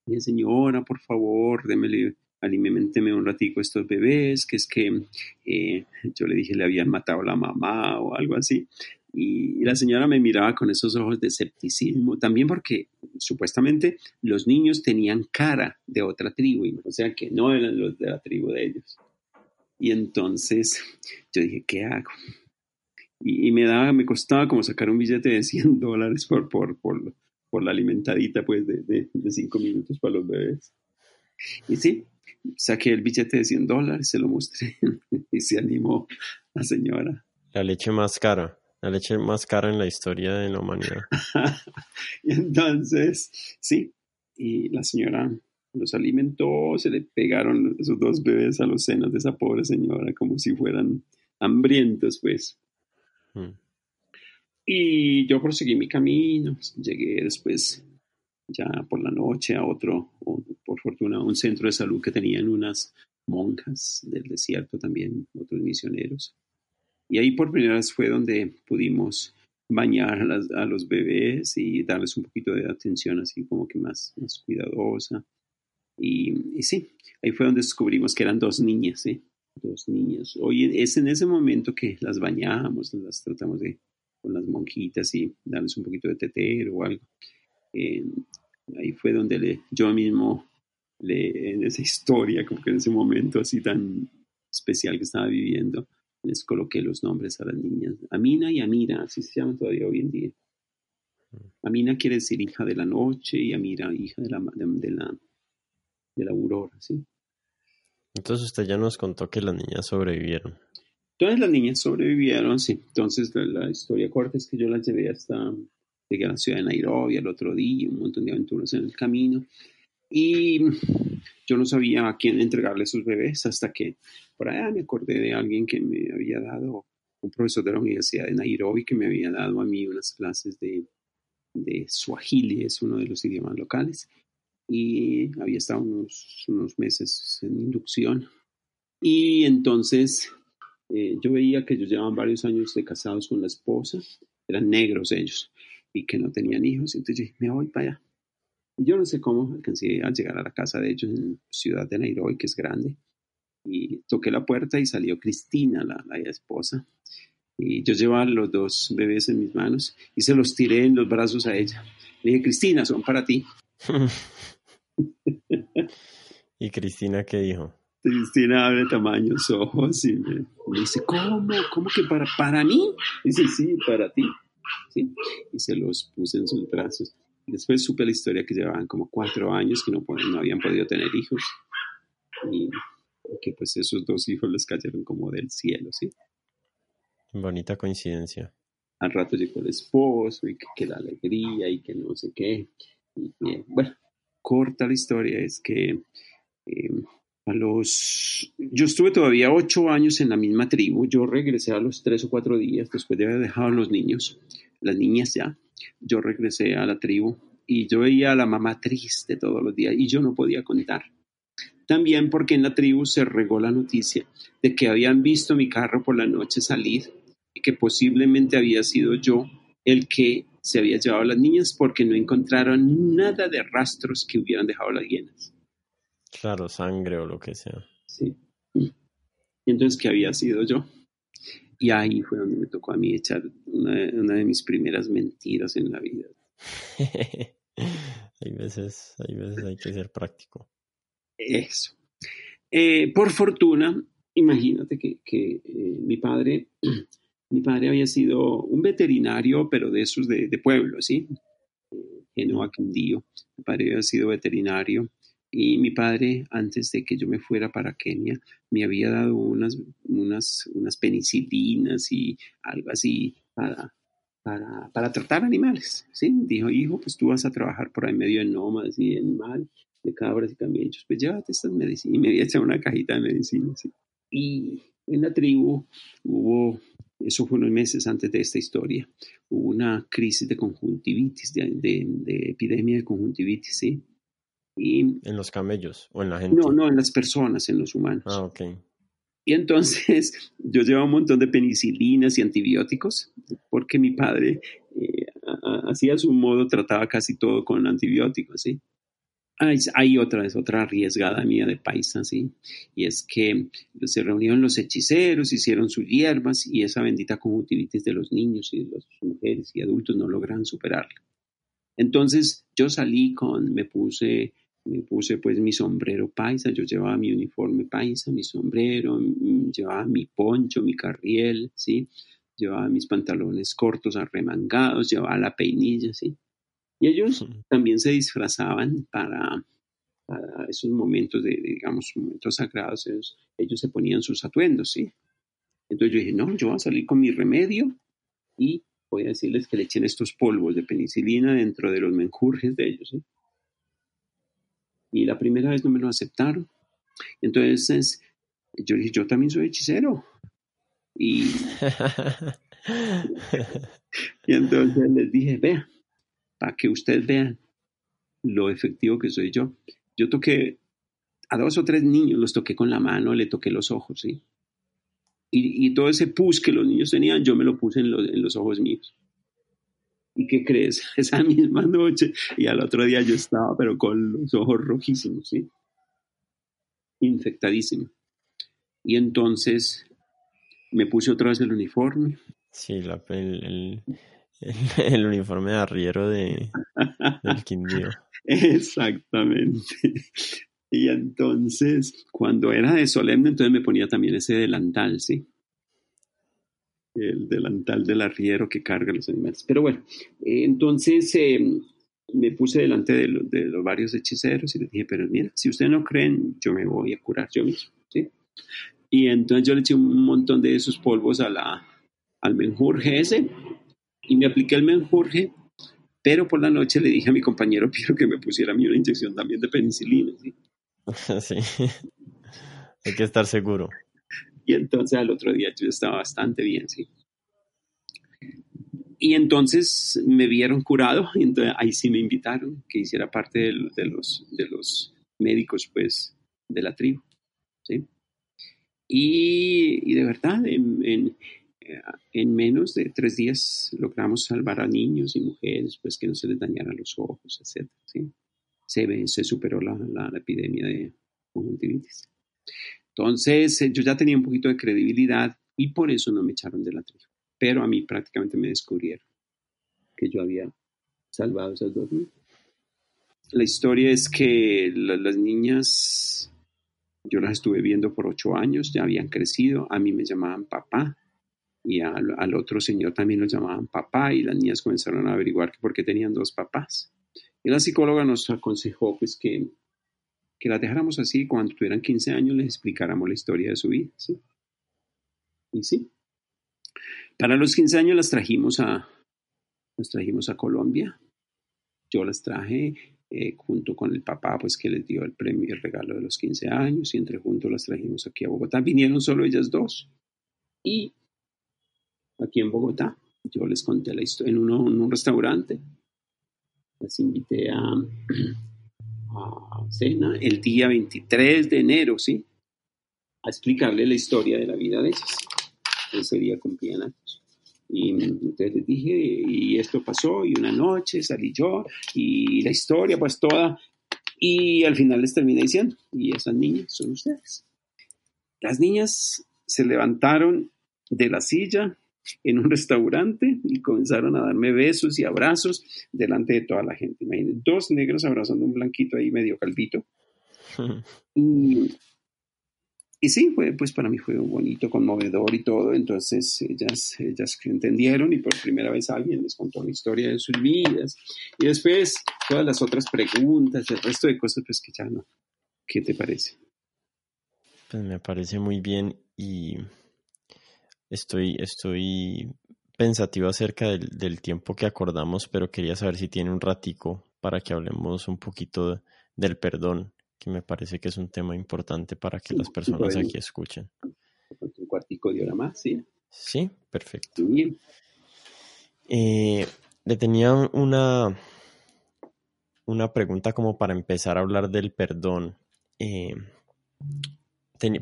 Y señora, por favor, démele alimenteme un ratico estos bebés, que es que eh, yo le dije le habían matado a la mamá o algo así. Y, la señora me miraba con esos ojos de escepticismo, también porque supuestamente los niños tenían cara de otra tribu, o sea que no eran los de la tribu de ellos. Y entonces yo dije, ¿qué hago? Y, me daba, me costaba como sacar un billete de 100 dólares por, por, por, por la alimentadita pues de, de, de cinco minutos para los bebés. Y sí, saqué el billete de 100 dólares, se lo mostré y se animó la señora. La leche más cara, la leche más cara en la historia de la humanidad. y entonces, sí, y la señora los alimentó, se le pegaron esos dos bebés a los senos de esa pobre señora como si fueran hambrientos, pues. Mm. Y yo proseguí mi camino, llegué después ya por la noche a otro, por fortuna, un centro de salud que tenían unas monjas del desierto también, otros misioneros. Y ahí por primera vez fue donde pudimos bañar a, los bebés y darles un poquito de atención así como que más, cuidadosa. Y, y, sí, ahí fue donde descubrimos que eran dos niñas, ¿sí? Dos niñas. Hoy es en ese momento que las bañamos, las tratamos de con las monjitas y darles un poquito de tetero o algo. Eh, ahí fue donde le, yo mismo, le, en esa historia, como que en ese momento así tan especial que estaba viviendo, les coloqué los nombres a las niñas. Amina y Amira, así se llaman todavía hoy en día. Amina quiere decir hija de la noche y Amira hija de la, de, la, de la aurora, ¿sí? Entonces usted ya nos contó que las niñas sobrevivieron. Todas las niñas sobrevivieron, sí. Entonces la, la historia corta es que yo las llevé hasta Llegué a la ciudad de Nairobi el otro día, un montón de aventuras en el camino. Y yo no sabía a quién entregarle sus bebés hasta que por allá me acordé de alguien que me había dado, un profesor de la Universidad de Nairobi que me había dado a mí unas clases de, de Swahili, es uno de los idiomas locales. Y había estado unos, unos meses en inducción. Y entonces eh, yo veía que ellos llevaban varios años de casados con la esposa, eran negros ellos y que no tenían hijos. Entonces yo dije, me voy para allá. Y yo no sé cómo alcancé a llegar a la casa de ellos en ciudad de Nairobi, que es grande. Y toqué la puerta y salió Cristina, la, la esposa. Y yo llevaba los dos bebés en mis manos y se los tiré en los brazos a ella. Le dije, Cristina, son para ti. ¿Y Cristina qué dijo? Cristina abre tamaños ojos y me, dice, ¿cómo? ¿Cómo que para, para mí? dice, sí, para ti. ¿Sí? Y se los puse en sus brazos. Después supe la historia que llevaban como cuatro años que no, no habían podido tener hijos y que pues esos dos hijos les cayeron como del cielo, ¿sí? Bonita coincidencia. Al rato llegó el esposo y que, la alegría y que no sé qué. Y, bueno, corta la historia es que eh, a los yo estuve todavía ocho años en la misma tribu. Yo regresé a los tres o cuatro días después de haber dejado a los niños, las niñas ya. Yo regresé a la tribu y yo veía a la mamá triste todos los días y yo no podía contar. También porque en la tribu se regó la noticia de que habían visto mi carro por la noche salir y que posiblemente había sido yo el que se había llevado a las niñas porque no encontraron nada de rastros que hubieran dejado las hienas. Claro, sangre o lo que sea. Sí. Y entonces, ¿qué había sido yo? Y ahí fue donde me tocó a mí echar una, de mis primeras mentiras en la vida. hay, veces, hay veces hay que ser práctico. Eso. Eh, por fortuna, imagínate que, que eh, mi padre, mi padre había sido un veterinario, pero de esos de, de pueblo, ¿sí? Eh, Genoa Quindío. Mi padre había sido veterinario y mi padre, antes de que yo me fuera para Kenia, me había dado unas, unas, unas penicilinas y algo así para, para, para, tratar animales. ¿sí? Dijo, hijo, pues tú vas a trabajar por ahí medio de nómadas y animales, de cabras y camellos, pues llévate estas medicinas. Y me había echado una cajita de medicinas. Y en la tribu hubo, eso fue unos meses antes de esta historia, hubo una crisis de conjuntivitis, de, de, de epidemia de conjuntivitis, ¿sí? ¿En los camellos o en la gente? No, no, en las personas, en los humanos. Ah, ok. Y entonces yo llevaba un montón de penicilinas y antibióticos porque mi padre eh, hacía su modo, trataba casi todo con antibióticos, ¿sí? Hay, hay, otra, es otra arriesgada mía de paisa, ¿sí? Y es que se reunieron los hechiceros, hicieron sus hierbas y esa bendita conjuntivitis de los niños y de las mujeres y adultos no logran superarla. Entonces yo salí con, me puse me puse pues mi sombrero paisa, yo llevaba mi uniforme paisa, mi sombrero, mm, llevaba mi poncho, mi carriel, ¿sí? Llevaba mis pantalones cortos arremangados, llevaba la peinilla, ¿sí? Y ellos también se disfrazaban para, para esos momentos de, digamos, momentos sagrados, ellos, ellos, se ponían sus atuendos, ¿sí? Entonces yo dije, no, yo voy a salir con mi remedio y voy a decirles que le echen estos polvos de penicilina dentro de los menjurjes de ellos, ¿sí? Y la primera vez no me lo aceptaron. Entonces yo dije, yo también soy hechicero. Y, y entonces les dije, vea, para que ustedes vean lo efectivo que soy yo. Yo toqué a dos o tres niños, los toqué con la mano, le toqué los ojos, ¿sí? Y, y todo ese pus que los niños tenían, yo me lo puse en los, en los ojos míos. ¿Y qué crees? Esa misma noche y al otro día yo estaba, pero con los ojos rojísimos, ¿sí? Infectadísimo. Y entonces me puse otra vez el uniforme. Sí, la, el, el, uniforme de arriero de, del Quindío. Exactamente. Y entonces, cuando era de solemne, entonces me ponía también ese delantal, ¿sí? El delantal del arriero que carga los animales. Pero bueno, eh, entonces eh, me puse delante de, los varios hechiceros y les dije, pero mira, si ustedes no creen, yo me voy a curar yo mismo. Y entonces yo le eché un montón de esos polvos a la, al menjurje ese y me apliqué el menjurje, pero por la noche le dije a mi compañero Piero que me pusiera a mí una inyección también de penicilina. sí. Hay que estar seguro. Y entonces al otro día yo estaba bastante bien, sí. Y entonces me vieron curado y entonces ahí sí me invitaron que hiciera parte de, los, de los médicos, pues, de la tribu, ¿sí? Y, de verdad, en, en, menos de tres días logramos salvar a niños y mujeres, pues, que no se les dañaran los ojos, etc., ¿sí? Se, se superó la, la epidemia de conjuntivitis. Entonces, eh, yo ya tenía un poquito de credibilidad y por eso no me echaron de la tribu. Pero a mí prácticamente me descubrieron que yo había salvado esas dos niñas. La historia es que las niñas, yo las estuve viendo por ocho años, ya habían crecido, a mí me llamaban papá y al, otro señor también lo llamaban papá y las niñas comenzaron a averiguar por qué tenían dos papás. Y la psicóloga nos aconsejó pues que que las dejáramos así, cuando tuvieran 15 años les explicáramos la historia de su vida. ¿sí? Y sí. Para los 15 años las trajimos a, las trajimos a Colombia. Yo las traje eh, junto con el papá, pues que les dio el premio, el regalo de los 15 años, y entre juntos las trajimos aquí a Bogotá. Vinieron solo ellas dos. Y aquí en Bogotá, yo les conté la historia en, en un restaurante. Las invité a, a cena el día 23 de enero, ¿sí? A explicarle la historia de la vida de ellas. Ese día cumplían años. Y entonces les dije, y esto pasó, y una noche salí yo, y la historia, pues toda. Y al final les terminé diciendo, y esas niñas son ustedes. Las niñas se levantaron de la silla en un restaurante y comenzaron a darme besos y abrazos delante de toda la gente. Imagínense, dos negros abrazando a un blanquito ahí medio calvito. y y sí, fue, pues para mí fue bonito, conmovedor y todo. Entonces ellas, ellas entendieron y por primera vez alguien les contó la historia de sus vidas. Y después todas las otras preguntas, el resto de cosas, pues que ya no. ¿Qué te parece? Pues me parece muy bien y estoy, estoy pensativo acerca del, del tiempo que acordamos, pero quería saber si tiene un ratico para que hablemos un poquito del perdón que me parece que es un tema importante para que las personas aquí escuchen. Un cuartico de hora más, ¿sí? Sí, perfecto. Eh, le tenía una, una pregunta como para empezar a hablar del perdón. Eh,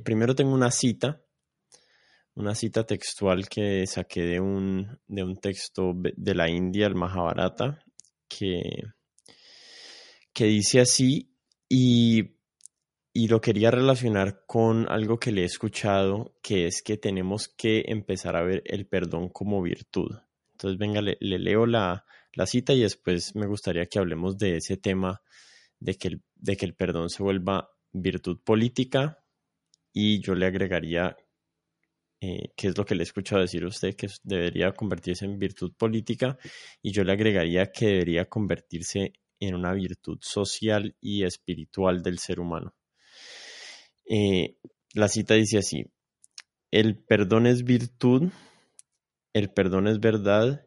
primero tengo una cita, una cita textual que saqué de un, de un texto de la India, el Mahabharata, que, que dice así, y, lo quería relacionar con algo que le he escuchado, que es que tenemos que empezar a ver el perdón como virtud. Entonces, venga, le, leo la, cita y después me gustaría que hablemos de ese tema de que el, de que el perdón se vuelva virtud política y yo le agregaría, eh, que es lo que le he escuchado decir a usted, que debería convertirse en virtud política y yo le agregaría que debería convertirse en una virtud social y espiritual del ser humano. Eh, la cita dice así, el perdón es virtud, el perdón es verdad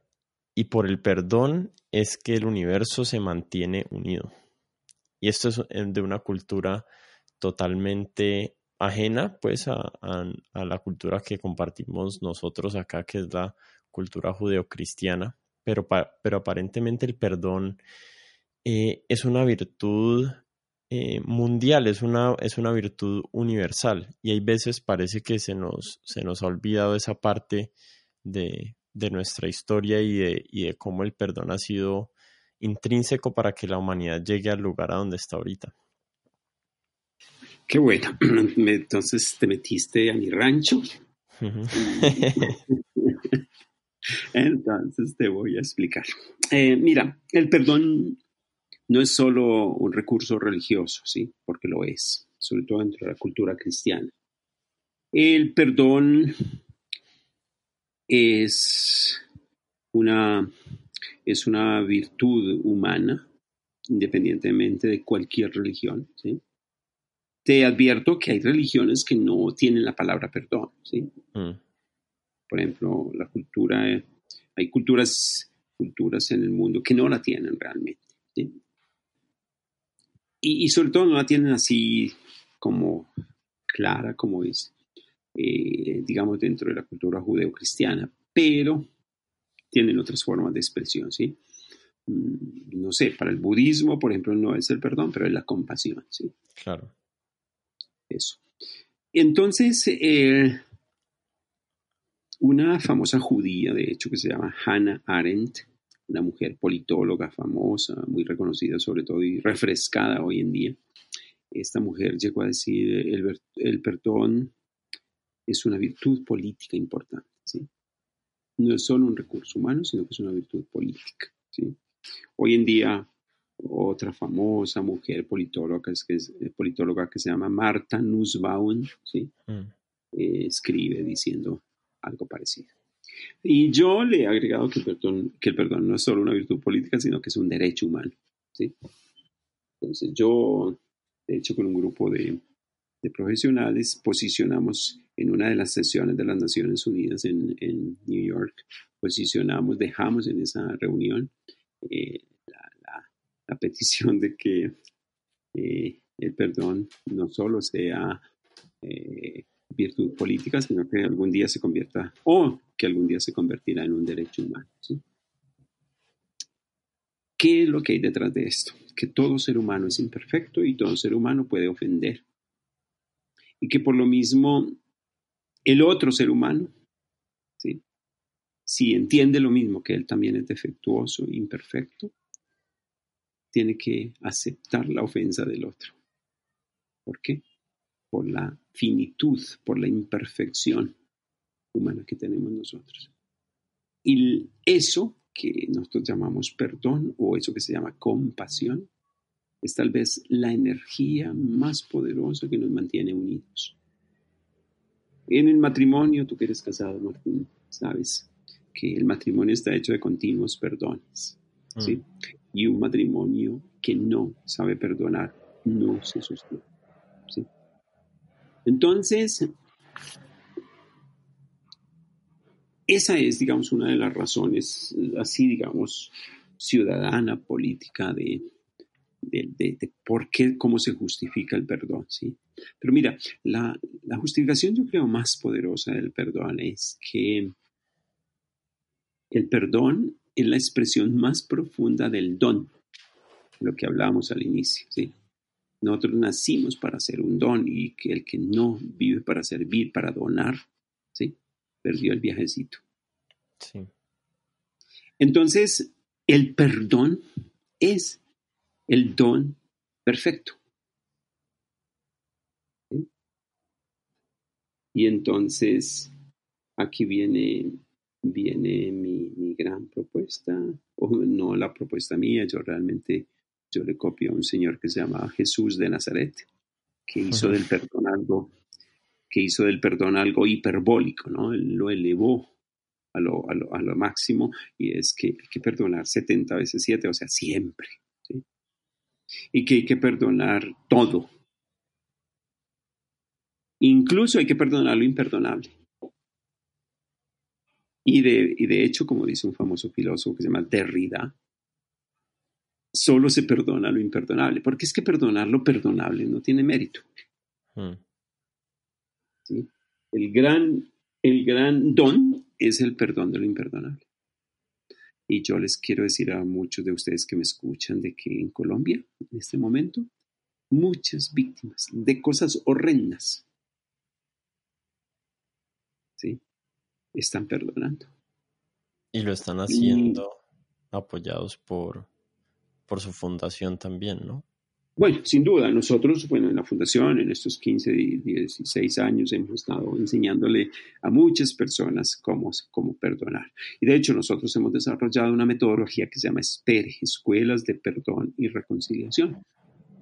y por el perdón es que el universo se mantiene unido. Y esto es de una cultura totalmente ajena pues a, la cultura que compartimos nosotros acá, que es la cultura judeocristiana, pero, pero aparentemente el perdón eh, es una virtud eh, mundial, es una, es una virtud universal. Y hay veces parece que se nos, se nos ha olvidado esa parte de, de nuestra historia y de, y de cómo el perdón ha sido intrínseco para que la humanidad llegue al lugar a donde está ahorita. Qué bueno. Entonces te metiste a mi rancho. Entonces te voy a explicar. Eh, mira, el perdón no es solo un recurso religioso, ¿sí? porque lo es, sobre todo dentro de la cultura cristiana. El perdón es una, es una virtud humana, independientemente de cualquier religión. ¿sí? Te advierto que hay religiones que no tienen la palabra perdón. ¿sí? Mm. Por ejemplo, la cultura, hay culturas, culturas en el mundo que no la tienen realmente. ¿sí? y, sobre todo no la tienen así como clara como es, eh, digamos, dentro de la cultura judeocristiana, pero tienen otras formas de expresión, ¿sí? Mm, no sé, para el budismo, por ejemplo, no es el perdón, pero es la compasión, ¿sí? Claro. Eso. Entonces, eh, una famosa judía, de hecho, que se llama Hannah Arendt, una mujer politóloga famosa, muy reconocida sobre todo y refrescada hoy en día. Esta mujer llegó a decir, el, el perdón es una virtud política importante. No es solo un recurso humano, sino que es una virtud política. Hoy en día, otra famosa mujer politóloga, que es, eh, politóloga que se llama Marta Nussbaum, ¿sí? Mm. Eh, escribe diciendo algo parecido. Y yo le he agregado que el, perdón, que el perdón no es solo una virtud política, sino que es un derecho humano. ¿sí? Entonces yo, de hecho, con un grupo de, de profesionales posicionamos en una de las sesiones de las Naciones Unidas en, en New York, posicionamos, dejamos en esa reunión eh, la, petición de que eh, el perdón no solo sea eh, virtud política, sino que algún día se convierta, o que algún día se convertirá en un derecho humano. ¿Qué es lo que hay detrás de esto? Que todo ser humano es imperfecto y todo ser humano puede ofender. Y que por lo mismo el otro ser humano, si entiende lo mismo que él también es defectuoso imperfecto, tiene que aceptar la ofensa del otro. ¿Por qué? Por la finitud, por la imperfección humana que tenemos nosotros. Y eso que nosotros llamamos perdón o eso que se llama compasión es tal vez la energía más poderosa que nos mantiene unidos. En el matrimonio, tú que eres casado, Martín, sabes que el matrimonio está hecho de continuos perdones. ¿sí? Mm. Y un matrimonio que no sabe perdonar no se sostiene. ¿sí? Entonces, esa es, digamos, una de las razones, así, digamos, ciudadana, política, de, de, por qué, cómo se justifica el perdón, ¿sí? Pero mira, la, la, justificación yo creo más poderosa del perdón es que el perdón es la expresión más profunda del don, lo que hablábamos al inicio, ¿sí? Nosotros nacimos para hacer un don y que el que no vive para servir, para donar, ¿sí? Perdió el viajecito. Sí. Entonces, el perdón es el don perfecto. Y entonces, aquí viene, viene mi, mi gran propuesta, o no la propuesta mía, yo realmente yo le copio a un señor que se llama Jesús de Nazaret, que hizo del perdón algo, que hizo del perdón algo hiperbólico, ¿no? Él lo elevó a lo, a lo, a lo máximo y es que hay que perdonar 70 veces 7, o sea, siempre. ¿sí? Y que hay que perdonar todo. Incluso hay que perdonar lo imperdonable. Y de, y de hecho, como dice un famoso filósofo que se llama Derrida, solo se perdona lo imperdonable, porque es que perdonar lo perdonable no tiene mérito. Hmm. El, gran, el gran don es el perdón de lo imperdonable. Y yo les quiero decir a muchos de ustedes que me escuchan de que en Colombia, en este momento, muchas víctimas de cosas horrendas, ¿sí? Están perdonando. Y lo están haciendo apoyados por por su fundación también, ¿no? Bueno, sin duda, nosotros, bueno, en la fundación, en estos 15, 16 años, hemos estado enseñándole a muchas personas cómo, cómo perdonar. Y de hecho, nosotros hemos desarrollado una metodología que se llama SPERE, Escuelas de Perdón y Reconciliación.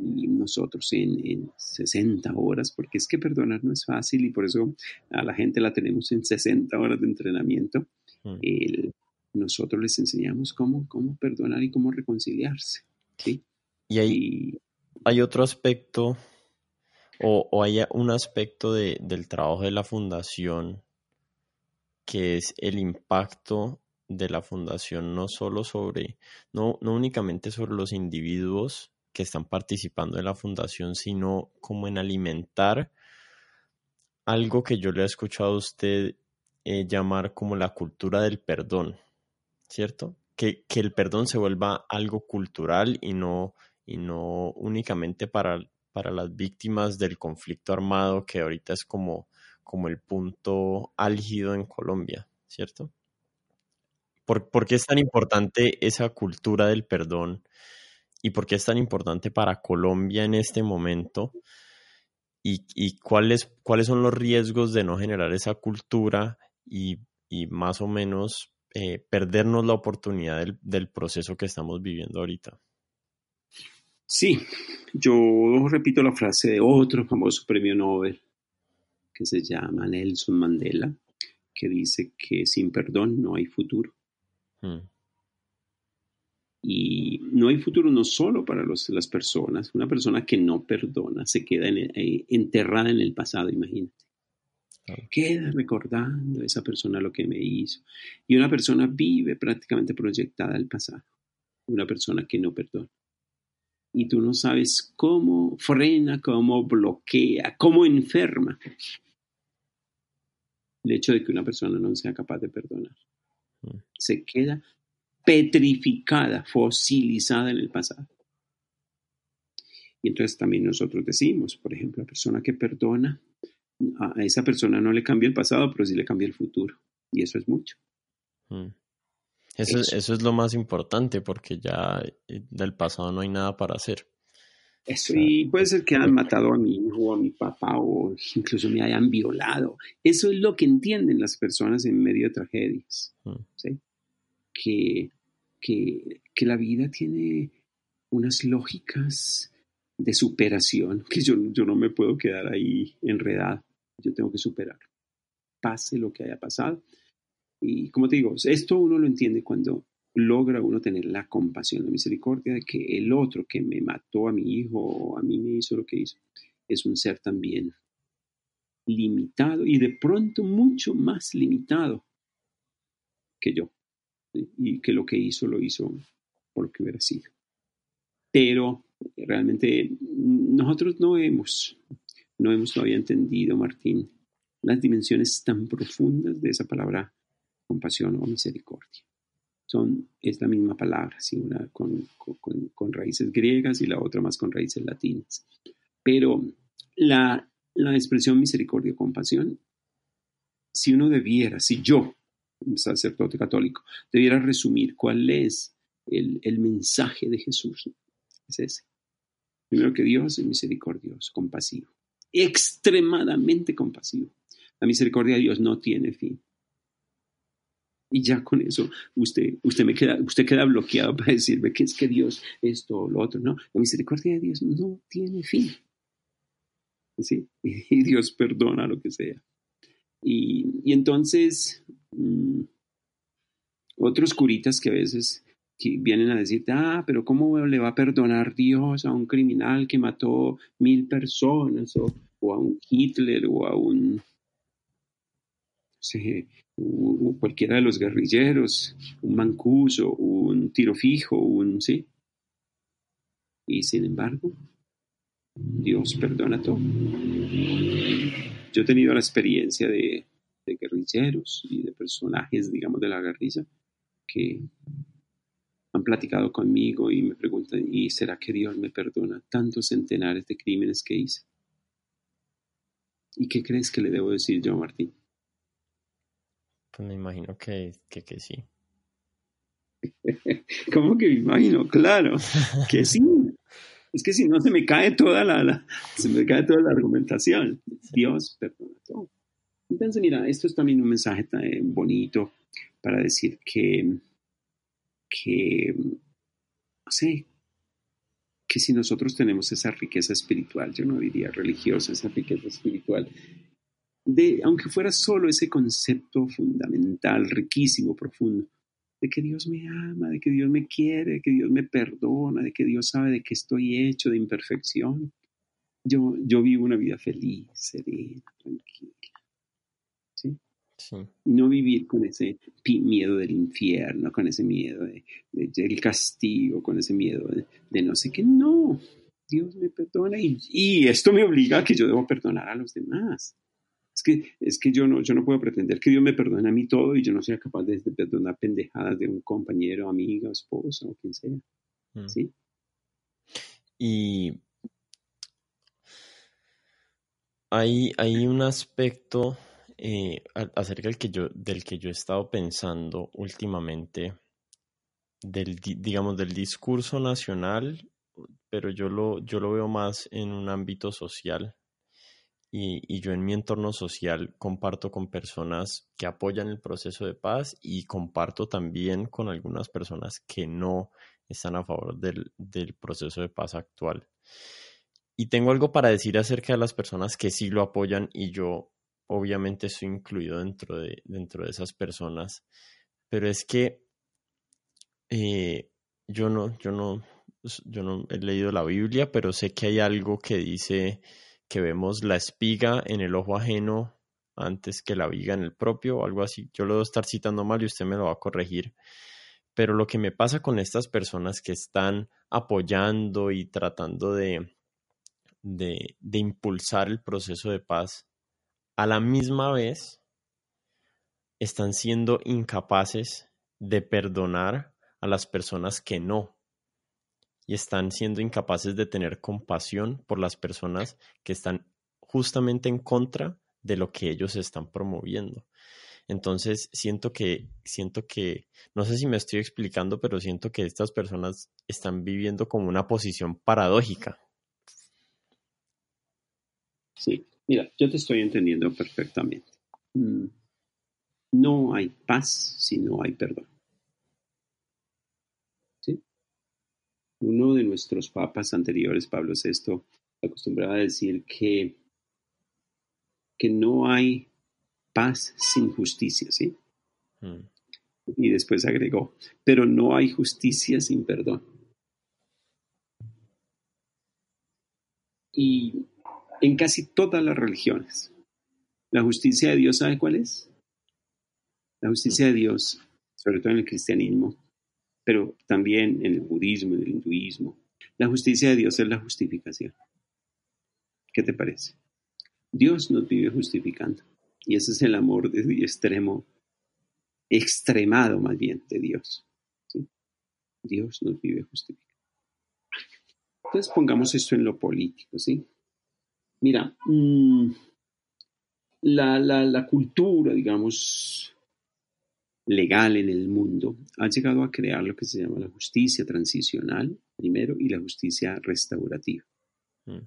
Y nosotros en, en 60 horas, porque es que perdonar no es fácil y por eso a la gente la tenemos en 60 horas de entrenamiento. Mm. El, nosotros les enseñamos cómo, cómo perdonar y cómo reconciliarse. ¿sí? Y hay, hay otro aspecto, o, o hay un aspecto de, del trabajo de la fundación que es el impacto de la fundación no solo sobre, no, no únicamente sobre los individuos que están participando en la fundación, sino como en alimentar algo que yo le he escuchado a usted eh, llamar como la cultura del perdón. ¿cierto? Que, el perdón se vuelva algo cultural y no, y no únicamente para, para las víctimas del conflicto armado, que ahorita es como, como el punto álgido en Colombia, ¿cierto? ¿Por, ¿Por, qué es tan importante esa cultura del perdón? ¿Y por qué es tan importante para Colombia en este momento? ¿Y, y cuáles, cuáles son los riesgos de no generar esa cultura y, y más o menos eh, perdernos la oportunidad del, proceso que estamos viviendo ahorita. Sí, yo repito la frase de otro famoso premio Nobel que se llama Nelson Mandela, que dice que sin perdón no hay futuro. Hmm. Y no hay futuro no solo para las personas, una persona que no perdona se queda eh, enterrada en el pasado, imagínate. Queda recordando a esa persona lo que me hizo. Y una persona vive prácticamente proyectada al pasado. Una persona que no perdona. y tú no sabes cómo frena, cómo bloquea, cómo enferma el hecho de que una persona no sea capaz de perdonar. Mm. Se queda petrificada, fosilizada en el pasado. Y entonces también nosotros decimos, por ejemplo, la persona que perdona, a esa persona no le cambia el pasado, pero sí le cambia el futuro. Y eso es mucho. Mm. Eso, eso. es lo más importante porque ya eh, del pasado no hay nada para hacer. Eso, y puede ser que hayan matado a mi hijo o a mi papá o incluso me hayan violado. Eso es lo que entienden las personas en medio de tragedias. Mm. ¿sí? Que, que, que, la vida tiene unas lógicas de superación que yo, yo no me puedo quedar ahí enredado. Yo tengo que superar. Pase lo que haya pasado. Y como te digo, esto uno lo entiende cuando logra uno tener la compasión, la misericordia de que el otro que me mató a mi hijo o a mí me hizo lo que hizo, es un ser también limitado y de pronto mucho más limitado que yo. Y que lo que hizo lo hizo por lo que hubiera sido. Pero realmente nosotros no hemos, no hemos todavía entendido, Martín, las dimensiones tan profundas de esa palabra compasión o misericordia son, es la misma palabra, una con, con, raíces griegas y la otra más con raíces latinas. Pero la, la expresión misericordia o compasión, si uno debiera, si yo, sacerdote católico, debiera resumir cuál es el, mensaje de Jesús, es ese. Primero que Dios es misericordioso, compasivo, extremadamente compasivo. La misericordia de Dios no tiene fin. Y ya con eso usted, usted, me queda, usted queda bloqueado para decirme que es que Dios esto o lo otro. No, la misericordia de Dios no tiene fin. ¿Sí? Y Dios perdona lo que sea. Y entonces, mm, otros curitas que a veces vienen a decirte, ah, pero ¿cómo le va a perdonar Dios a un criminal que mató mil personas o, a un Hitler o a un, no cualquiera de los guerrilleros, un mancuso, un tiro fijo, un sí. Y sin embargo, Dios perdona todo. Yo he tenido la experiencia de, de guerrilleros y de personajes, digamos, de la guerrilla que han platicado conmigo y me preguntan, ¿y será que Dios me perdona tantos centenares de crímenes que hice? ¿Y qué crees que le debo decir yo, Martín? Pues me imagino que, que, sí. ¿Cómo que me imagino? Claro, que sí. Es que si no se me cae toda la, se me cae toda la argumentación. Dios perdona todo. Entonces, mira, esto es también un mensaje tan bonito para decir que, que, no que si nosotros tenemos esa riqueza espiritual, yo no diría religiosa, esa riqueza espiritual, de, aunque fuera solo ese concepto fundamental, riquísimo, profundo, de que Dios me ama, de que Dios me quiere, de que Dios me perdona, de que Dios sabe de que estoy hecho de imperfección. Yo, yo vivo una vida feliz, serena, tranquila. ¿Sí? No vivir con ese miedo del infierno, con ese miedo de, del castigo, con ese miedo de, no sé qué. No, Dios me perdona y, y esto me obliga a que yo debo perdonar a los demás. Es que, es que yo, no, yo no puedo pretender que Dios me perdone a mí todo y yo no sea capaz de, perdonar pendejadas de un compañero, amiga, esposa o quien sea. Mm. ¿Sí? Y hay, hay un aspecto eh, acerca del que, yo, del que yo he estado pensando últimamente, del, digamos, del discurso nacional, pero yo lo, yo lo veo más en un ámbito social y, yo en mi entorno social comparto con personas que apoyan el proceso de paz y comparto también con algunas personas que no están a favor del, proceso de paz actual. Y tengo algo para decir acerca de las personas que sí lo apoyan y yo obviamente estoy incluido dentro de, dentro de esas personas, pero es que eh, yo, no, yo, no, yo no he leído la Biblia, pero sé que hay algo que dice que vemos la espiga en el ojo ajeno antes que la viga en el propio o algo así. Yo lo debo estar citando mal y usted me lo va a corregir. Pero lo que me pasa con estas personas que están apoyando y tratando de, de, de impulsar el proceso de paz, a la misma vez están siendo incapaces de perdonar a las personas que no. Y están siendo incapaces de tener compasión por las personas que están justamente en contra de lo que ellos están promoviendo. Entonces, siento que, siento que, no sé si me estoy explicando, pero siento que estas personas están viviendo como una posición paradójica. Sí, mira, yo te estoy entendiendo perfectamente. Mm, no hay paz si no hay perdón. ¿Sí? Uno de nuestros papas anteriores, Pablo VI, acostumbraba a decir que, que no hay paz sin justicia, ¿sí? Mm. Y después agregó, pero no hay justicia sin perdón. Y en casi todas las religiones, la justicia de Dios, ¿sabe cuál es? La justicia de Dios, sobre todo en el cristianismo, pero también en el budismo, en el hinduismo, la justicia de Dios es la justificación. ¿Qué te parece? Dios nos vive justificando. Y ese es el amor de extremo, extremado más bien de Dios. Dios nos vive justificando. Entonces pongamos esto en lo político, ¿sí? Mira, mm, la, la cultura, digamos, legal en el mundo ha llegado a crear lo que se llama la justicia transicional, primero, y la justicia restaurativa. Mm.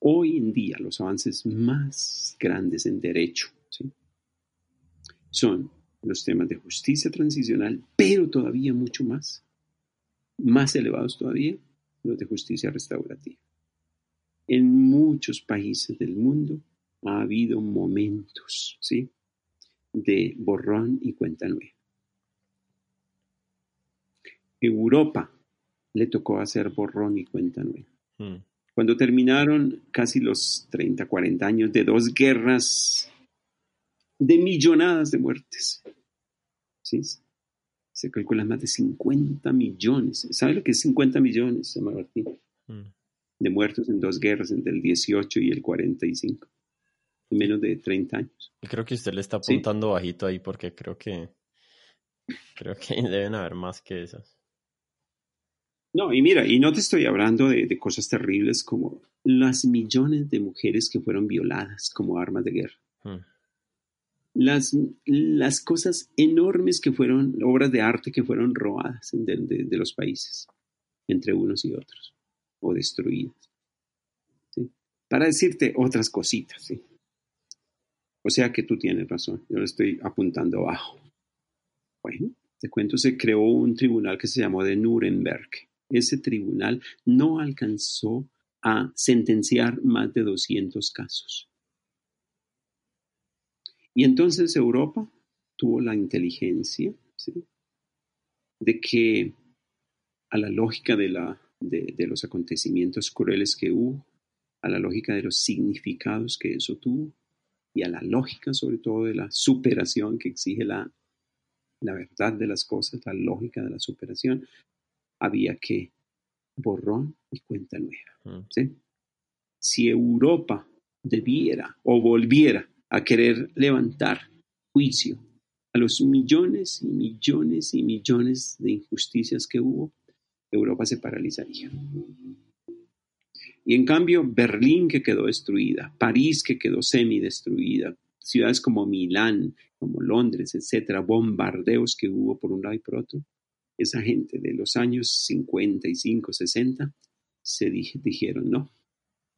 Hoy en día los avances más grandes en derecho son los temas de justicia transicional, pero todavía mucho más, más elevados todavía, los de justicia restaurativa. En muchos países del mundo ha habido momentos, ¿sí? de borrón y cuenta nueva. Europa le tocó hacer borrón y cuenta nueva. Hmm. Cuando terminaron casi los 30, 40 años de dos guerras de millonadas de muertes. ¿Sí? Se calculan más de 50 millones. ¿Sabe lo que es 50 millones, Martín? Hmm. De muertos en dos guerras, entre el 18 y el 45 menos de 30 años. Creo que usted le está apuntando bajito ahí porque creo que creo que deben haber más que esas. No, y mira, y no te estoy hablando de, cosas terribles como las millones de mujeres que fueron violadas como armas de guerra. Hmm. Las, las cosas enormes que fueron, obras de arte que fueron robadas de, de los países, entre unos y otros, o destruidas. Para decirte otras cositas, ¿sí? O sea que tú tienes razón, yo le estoy apuntando abajo. Bueno, te cuento, se creó un tribunal que se llamó de Nuremberg. Ese tribunal no alcanzó a sentenciar más de 200 casos. Y entonces Europa tuvo la inteligencia de que a la lógica de, la, de los acontecimientos crueles que hubo, a la lógica de los significados que eso tuvo, y a la lógica sobre todo de la superación que exige la, la verdad de las cosas, la lógica de la superación, había que borrón y cuenta nueva. Mm. Si Europa debiera o volviera a querer levantar juicio a los millones y millones y millones de injusticias que hubo, Europa se paralizaría. Y en cambio, Berlín que quedó destruida, París que quedó semi-destruida, ciudades como Milán, como Londres, etcétera, bombardeos que hubo por un lado y por otro, esa gente de los años 55, 60, se dijeron, no,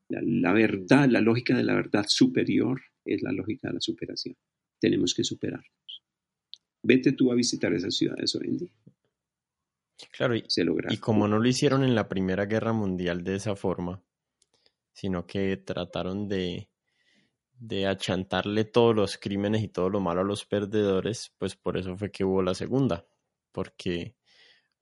la, la, verdad, la lógica de la verdad superior es la lógica de la superación. Tenemos que superarnos. Vete tú a visitar esas ciudades hoy en día. Claro, y, y como no lo hicieron en la Primera Guerra Mundial de esa forma, sino que trataron de, de achantarle todos los crímenes y todo lo malo a los perdedores, pues por eso fue que hubo la segunda, porque,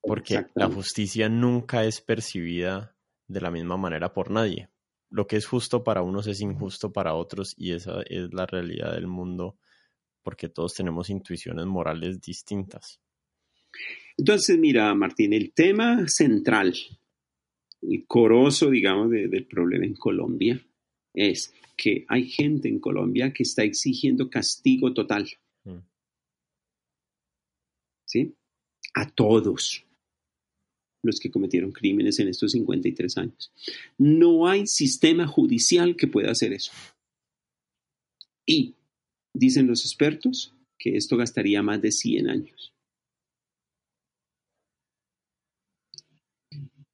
porque la justicia nunca es percibida de la misma manera por nadie. Lo que es justo para unos es injusto para otros y esa es la realidad del mundo porque todos tenemos intuiciones morales distintas. Entonces, mira, Martín, el tema central, el coroso, digamos, del problema en Colombia es que hay gente en Colombia que está exigiendo castigo total. Mm. ¿Sí? A todos los que cometieron crímenes en estos 53 años. No hay sistema judicial que pueda hacer eso. Y dicen los expertos que esto gastaría más de 100 años.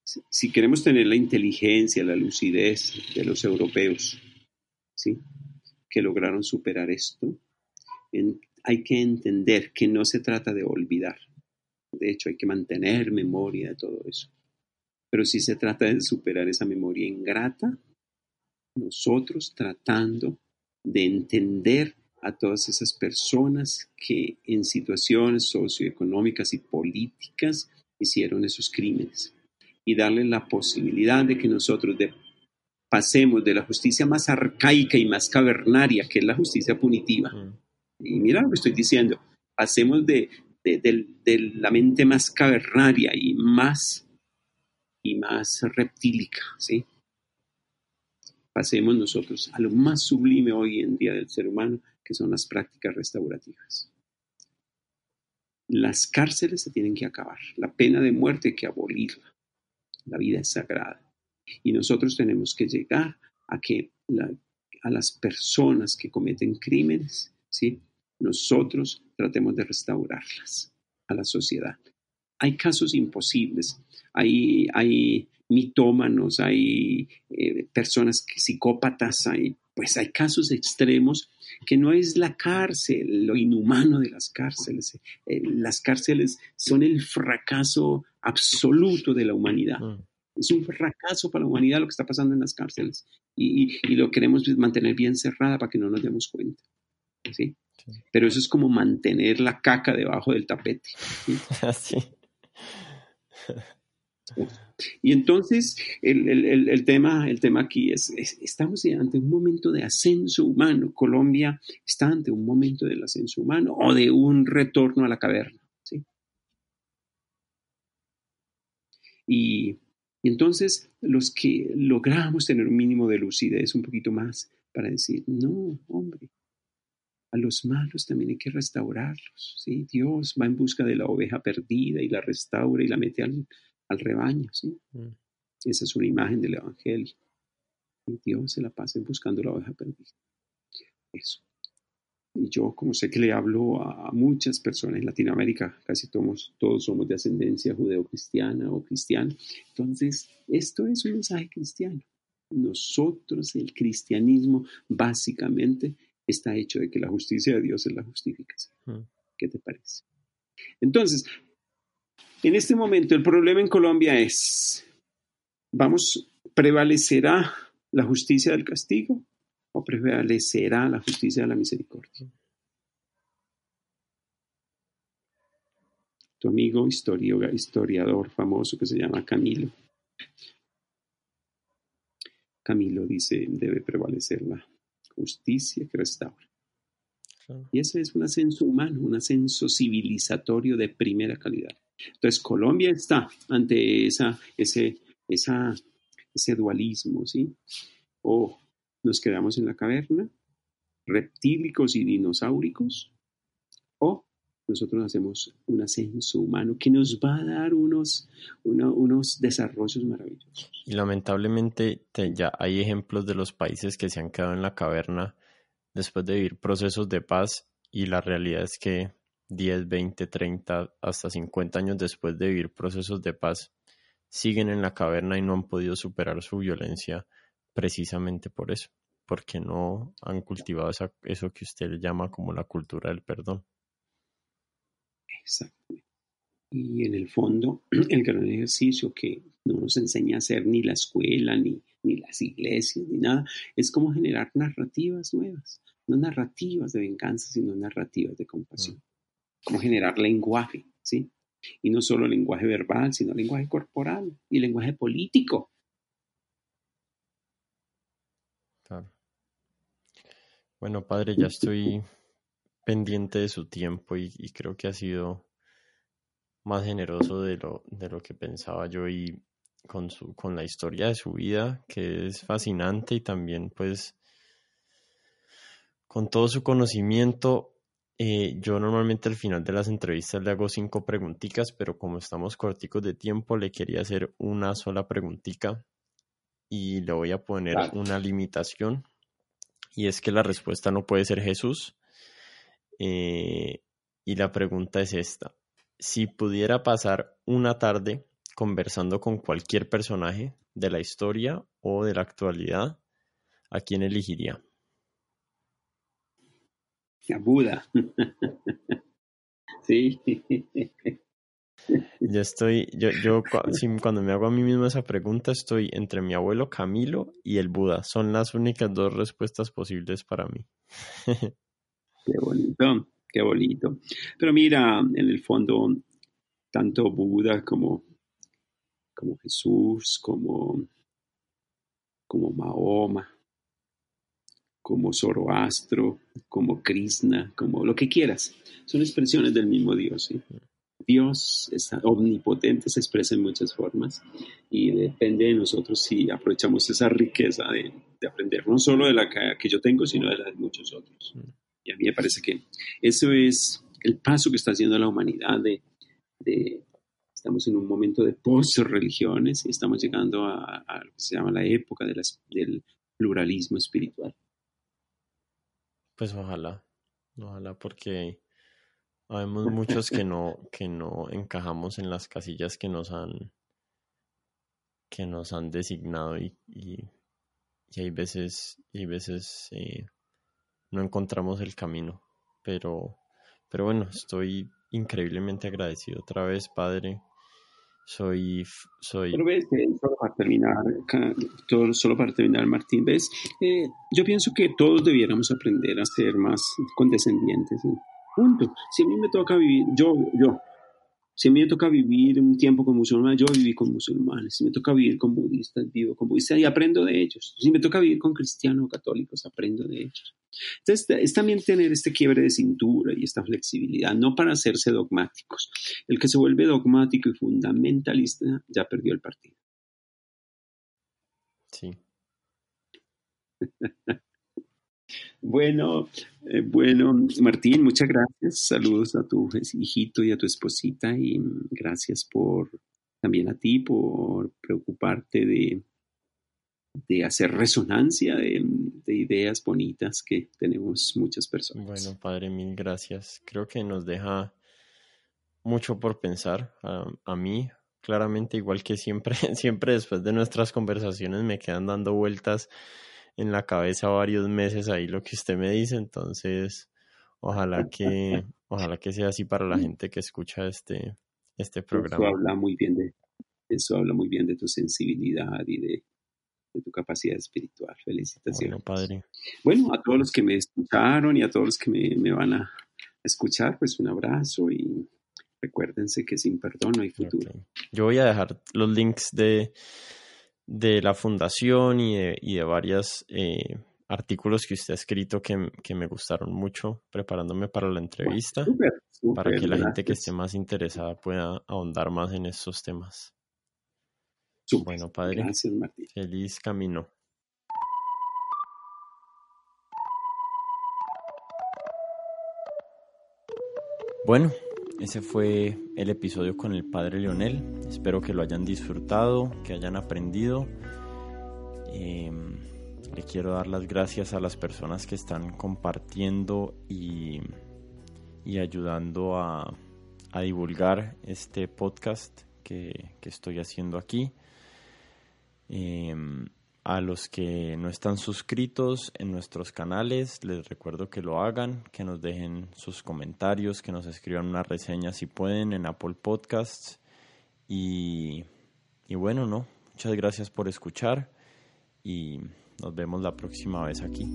Si queremos tener la inteligencia, la lucidez de los europeos, ¿sí? que lograron superar esto, hay que entender que no se trata de olvidar. De hecho, hay que mantener memoria de todo eso. Pero si se trata de superar esa memoria ingrata, nosotros tratando de entender a todas esas personas que en situaciones socioeconómicas y políticas hicieron esos crímenes y darle la posibilidad de que nosotros pasemos de la justicia más arcaica y más cavernaria, que es la justicia punitiva. Mm. Y mira lo que estoy diciendo, pasemos de, de, la mente más cavernaria y más, y más reptílica, ¿sí? Pasemos nosotros a lo más sublime hoy en día del ser humano, que son las prácticas restaurativas. Las cárceles se tienen que acabar, la pena de muerte hay que abolirla la vida es sagrada. Y nosotros tenemos que llegar a que a las personas que cometen crímenes, ¿sí? nosotros tratemos de restaurarlas a la sociedad. Hay casos imposibles, hay, hay mitómanos, hay eh, personas psicópatas, hay, pues hay casos extremos que no es la cárcel, lo inhumano de las cárceles. Eh, las cárceles son el fracaso absoluto de la humanidad. Mm. Es un fracaso para la humanidad lo que está pasando en las cárceles y, lo queremos mantener bien cerrada para que no nos demos cuenta. ¿sí? Pero eso es como mantener la caca debajo del tapete. ¿sí? Y entonces el, tema, el tema aquí es, estamos ante un momento de ascenso humano. Colombia está ante un momento del ascenso humano o de un retorno a la caverna. Y, entonces los que logramos tener un mínimo de lucidez un poquito más para decir, no, hombre, a los malos también hay que restaurarlos. ¿sí? Dios va en busca de la oveja perdida y la restaura y la mete al, al rebaño. ¿sí? Mm. Esa es una imagen del Evangelio. Y Dios se la pasa buscando la oveja perdida. Eso. Y yo, como sé que le hablo a muchas personas en Latinoamérica, casi todos, todos somos de ascendencia judeocristiana o cristiana, entonces esto es un mensaje cristiano. Nosotros, el cristianismo, básicamente está hecho de que la justicia de Dios es la justificación. Mm. ¿Qué te parece? Entonces, en este momento el problema en Colombia es, vamos, ¿prevalecerá la justicia del castigo prevalecerá la justicia de la misericordia? Tu amigo historiador famoso que se llama Camilo. Camilo dice, debe prevalecer la justicia que restaura. Y ese es un ascenso humano, un ascenso civilizatorio de primera calidad. Entonces, Colombia está ante esa, ese, esa, ese dualismo, ¿sí? O nos quedamos en la caverna, reptílicos y dinosauricos, o nosotros hacemos un ascenso humano que nos va a dar unos, unos desarrollos maravillosos. Y lamentablemente ya hay ejemplos de los países que se han quedado en la caverna después de vivir procesos de paz y la realidad es que 10, 20, 30, hasta 50 años después de vivir procesos de paz, siguen en la caverna y no han podido superar su violencia precisamente por eso, porque no han cultivado eso que usted llama como la cultura del perdón. Exacto. Y en el fondo, el gran ejercicio que no nos enseña a hacer ni la escuela, ni, ni las iglesias, ni nada, es cómo generar narrativas nuevas, no narrativas de venganza, sino narrativas de compasión. Mm cómo generar lenguaje, ¿sí? Y no solo lenguaje verbal, sino lenguaje corporal y lenguaje político. Bueno, padre, ya estoy pendiente de su tiempo y, creo que ha sido más generoso de lo, de lo que pensaba yo y con, su, con la historia de su vida, que es fascinante y también pues con todo su conocimiento. Eh, yo normalmente al final de las entrevistas le hago cinco preguntitas, pero como estamos corticos de tiempo, le quería hacer una sola preguntita y le voy a poner una limitación y es que la respuesta no puede ser Jesús. Eh, y la pregunta es esta. Si pudiera pasar una tarde conversando con cualquier personaje de la historia o de la actualidad, ¿a quién elegiría? A Buda. sí. Yo estoy, yo, yo cuando me hago a mí mismo esa pregunta, estoy entre mi abuelo Camilo y el Buda. Son las únicas dos respuestas posibles para mí. Qué bonito, qué bonito. Pero mira, en el fondo, tanto Buda como, como Jesús, como, como Mahoma, como Zoroastro, como Krishna, como lo que quieras, son expresiones del mismo Dios. ¿sí? Dios es omnipotente, se expresa en muchas formas y depende de nosotros si aprovechamos esa riqueza de, aprender, no solo de la que, yo tengo, sino de la de muchos otros. Mm. Y a mí me parece que eso es el paso que está haciendo la humanidad de, estamos en un momento de post-religiones y estamos llegando a, lo que se llama la época del pluralismo espiritual. Pues ojalá, ojalá porque Habemos muchos que no, que no encajamos en las casillas que nos han, que nos han designado y, y, hay veces, y veces eh, no encontramos el camino. Pero, pero bueno, estoy increíblemente agradecido otra vez, Padre. Soy, soy. Pero ves, eh, solo para terminar, solo para terminar, Martín, ves, eh, yo pienso que todos debiéramos aprender a ser más condescendientes. Punto. Si a mí me toca vivir, yo, yo, si a mí me toca vivir un tiempo con musulmanes, yo viví con musulmanes. Si me toca vivir con budistas, vivo con budistas y aprendo de ellos. Si me toca vivir con cristianos o católicos, aprendo de ellos. Entonces, es también tener este quiebre de cintura y esta flexibilidad, no para hacerse dogmáticos. El que se vuelve dogmático y fundamentalista ya perdió el partido. Sí. Bueno, eh, bueno, Martín, muchas gracias. Saludos a tu hijito y a tu esposita y gracias por también a ti por preocuparte de, de hacer resonancia de, ideas bonitas que tenemos muchas personas. Bueno, padre, mil gracias. Creo que nos deja mucho por pensar a, a mí. Claramente, igual que siempre, siempre después de nuestras conversaciones me quedan dando vueltas en la cabeza varios meses ahí lo que usted me dice, entonces ojalá que, ojalá que sea así para la gente que escucha este, este programa. Eso habla muy bien de, eso habla muy bien de tu sensibilidad y de, tu capacidad espiritual. Felicitaciones. Bueno, padre. Bueno, a todos los que me escucharon y a todos los que me, me van a escuchar, pues un abrazo y recuérdense que sin perdón no hay futuro. Yo voy a dejar los links de de la fundación y de, y de varios eh, artículos que usted ha escrito que, me gustaron mucho preparándome para la entrevista, para que la gente que esté más interesada pueda ahondar más en estos temas. bueno, padre, gracias, Martín. feliz camino. Bueno, ese fue el episodio con el padre Leonel. Espero que lo hayan disfrutado, que hayan aprendido. Em, le quiero dar las gracias a las personas que están compartiendo y, y ayudando a, a, divulgar este podcast que, que estoy haciendo aquí. Em, a los que no están suscritos en nuestros canales, les recuerdo que lo hagan, que nos dejen sus comentarios, que nos escriban una reseña si pueden en Apple Podcasts. Y, y bueno, no, muchas gracias por escuchar y nos vemos la próxima vez aquí.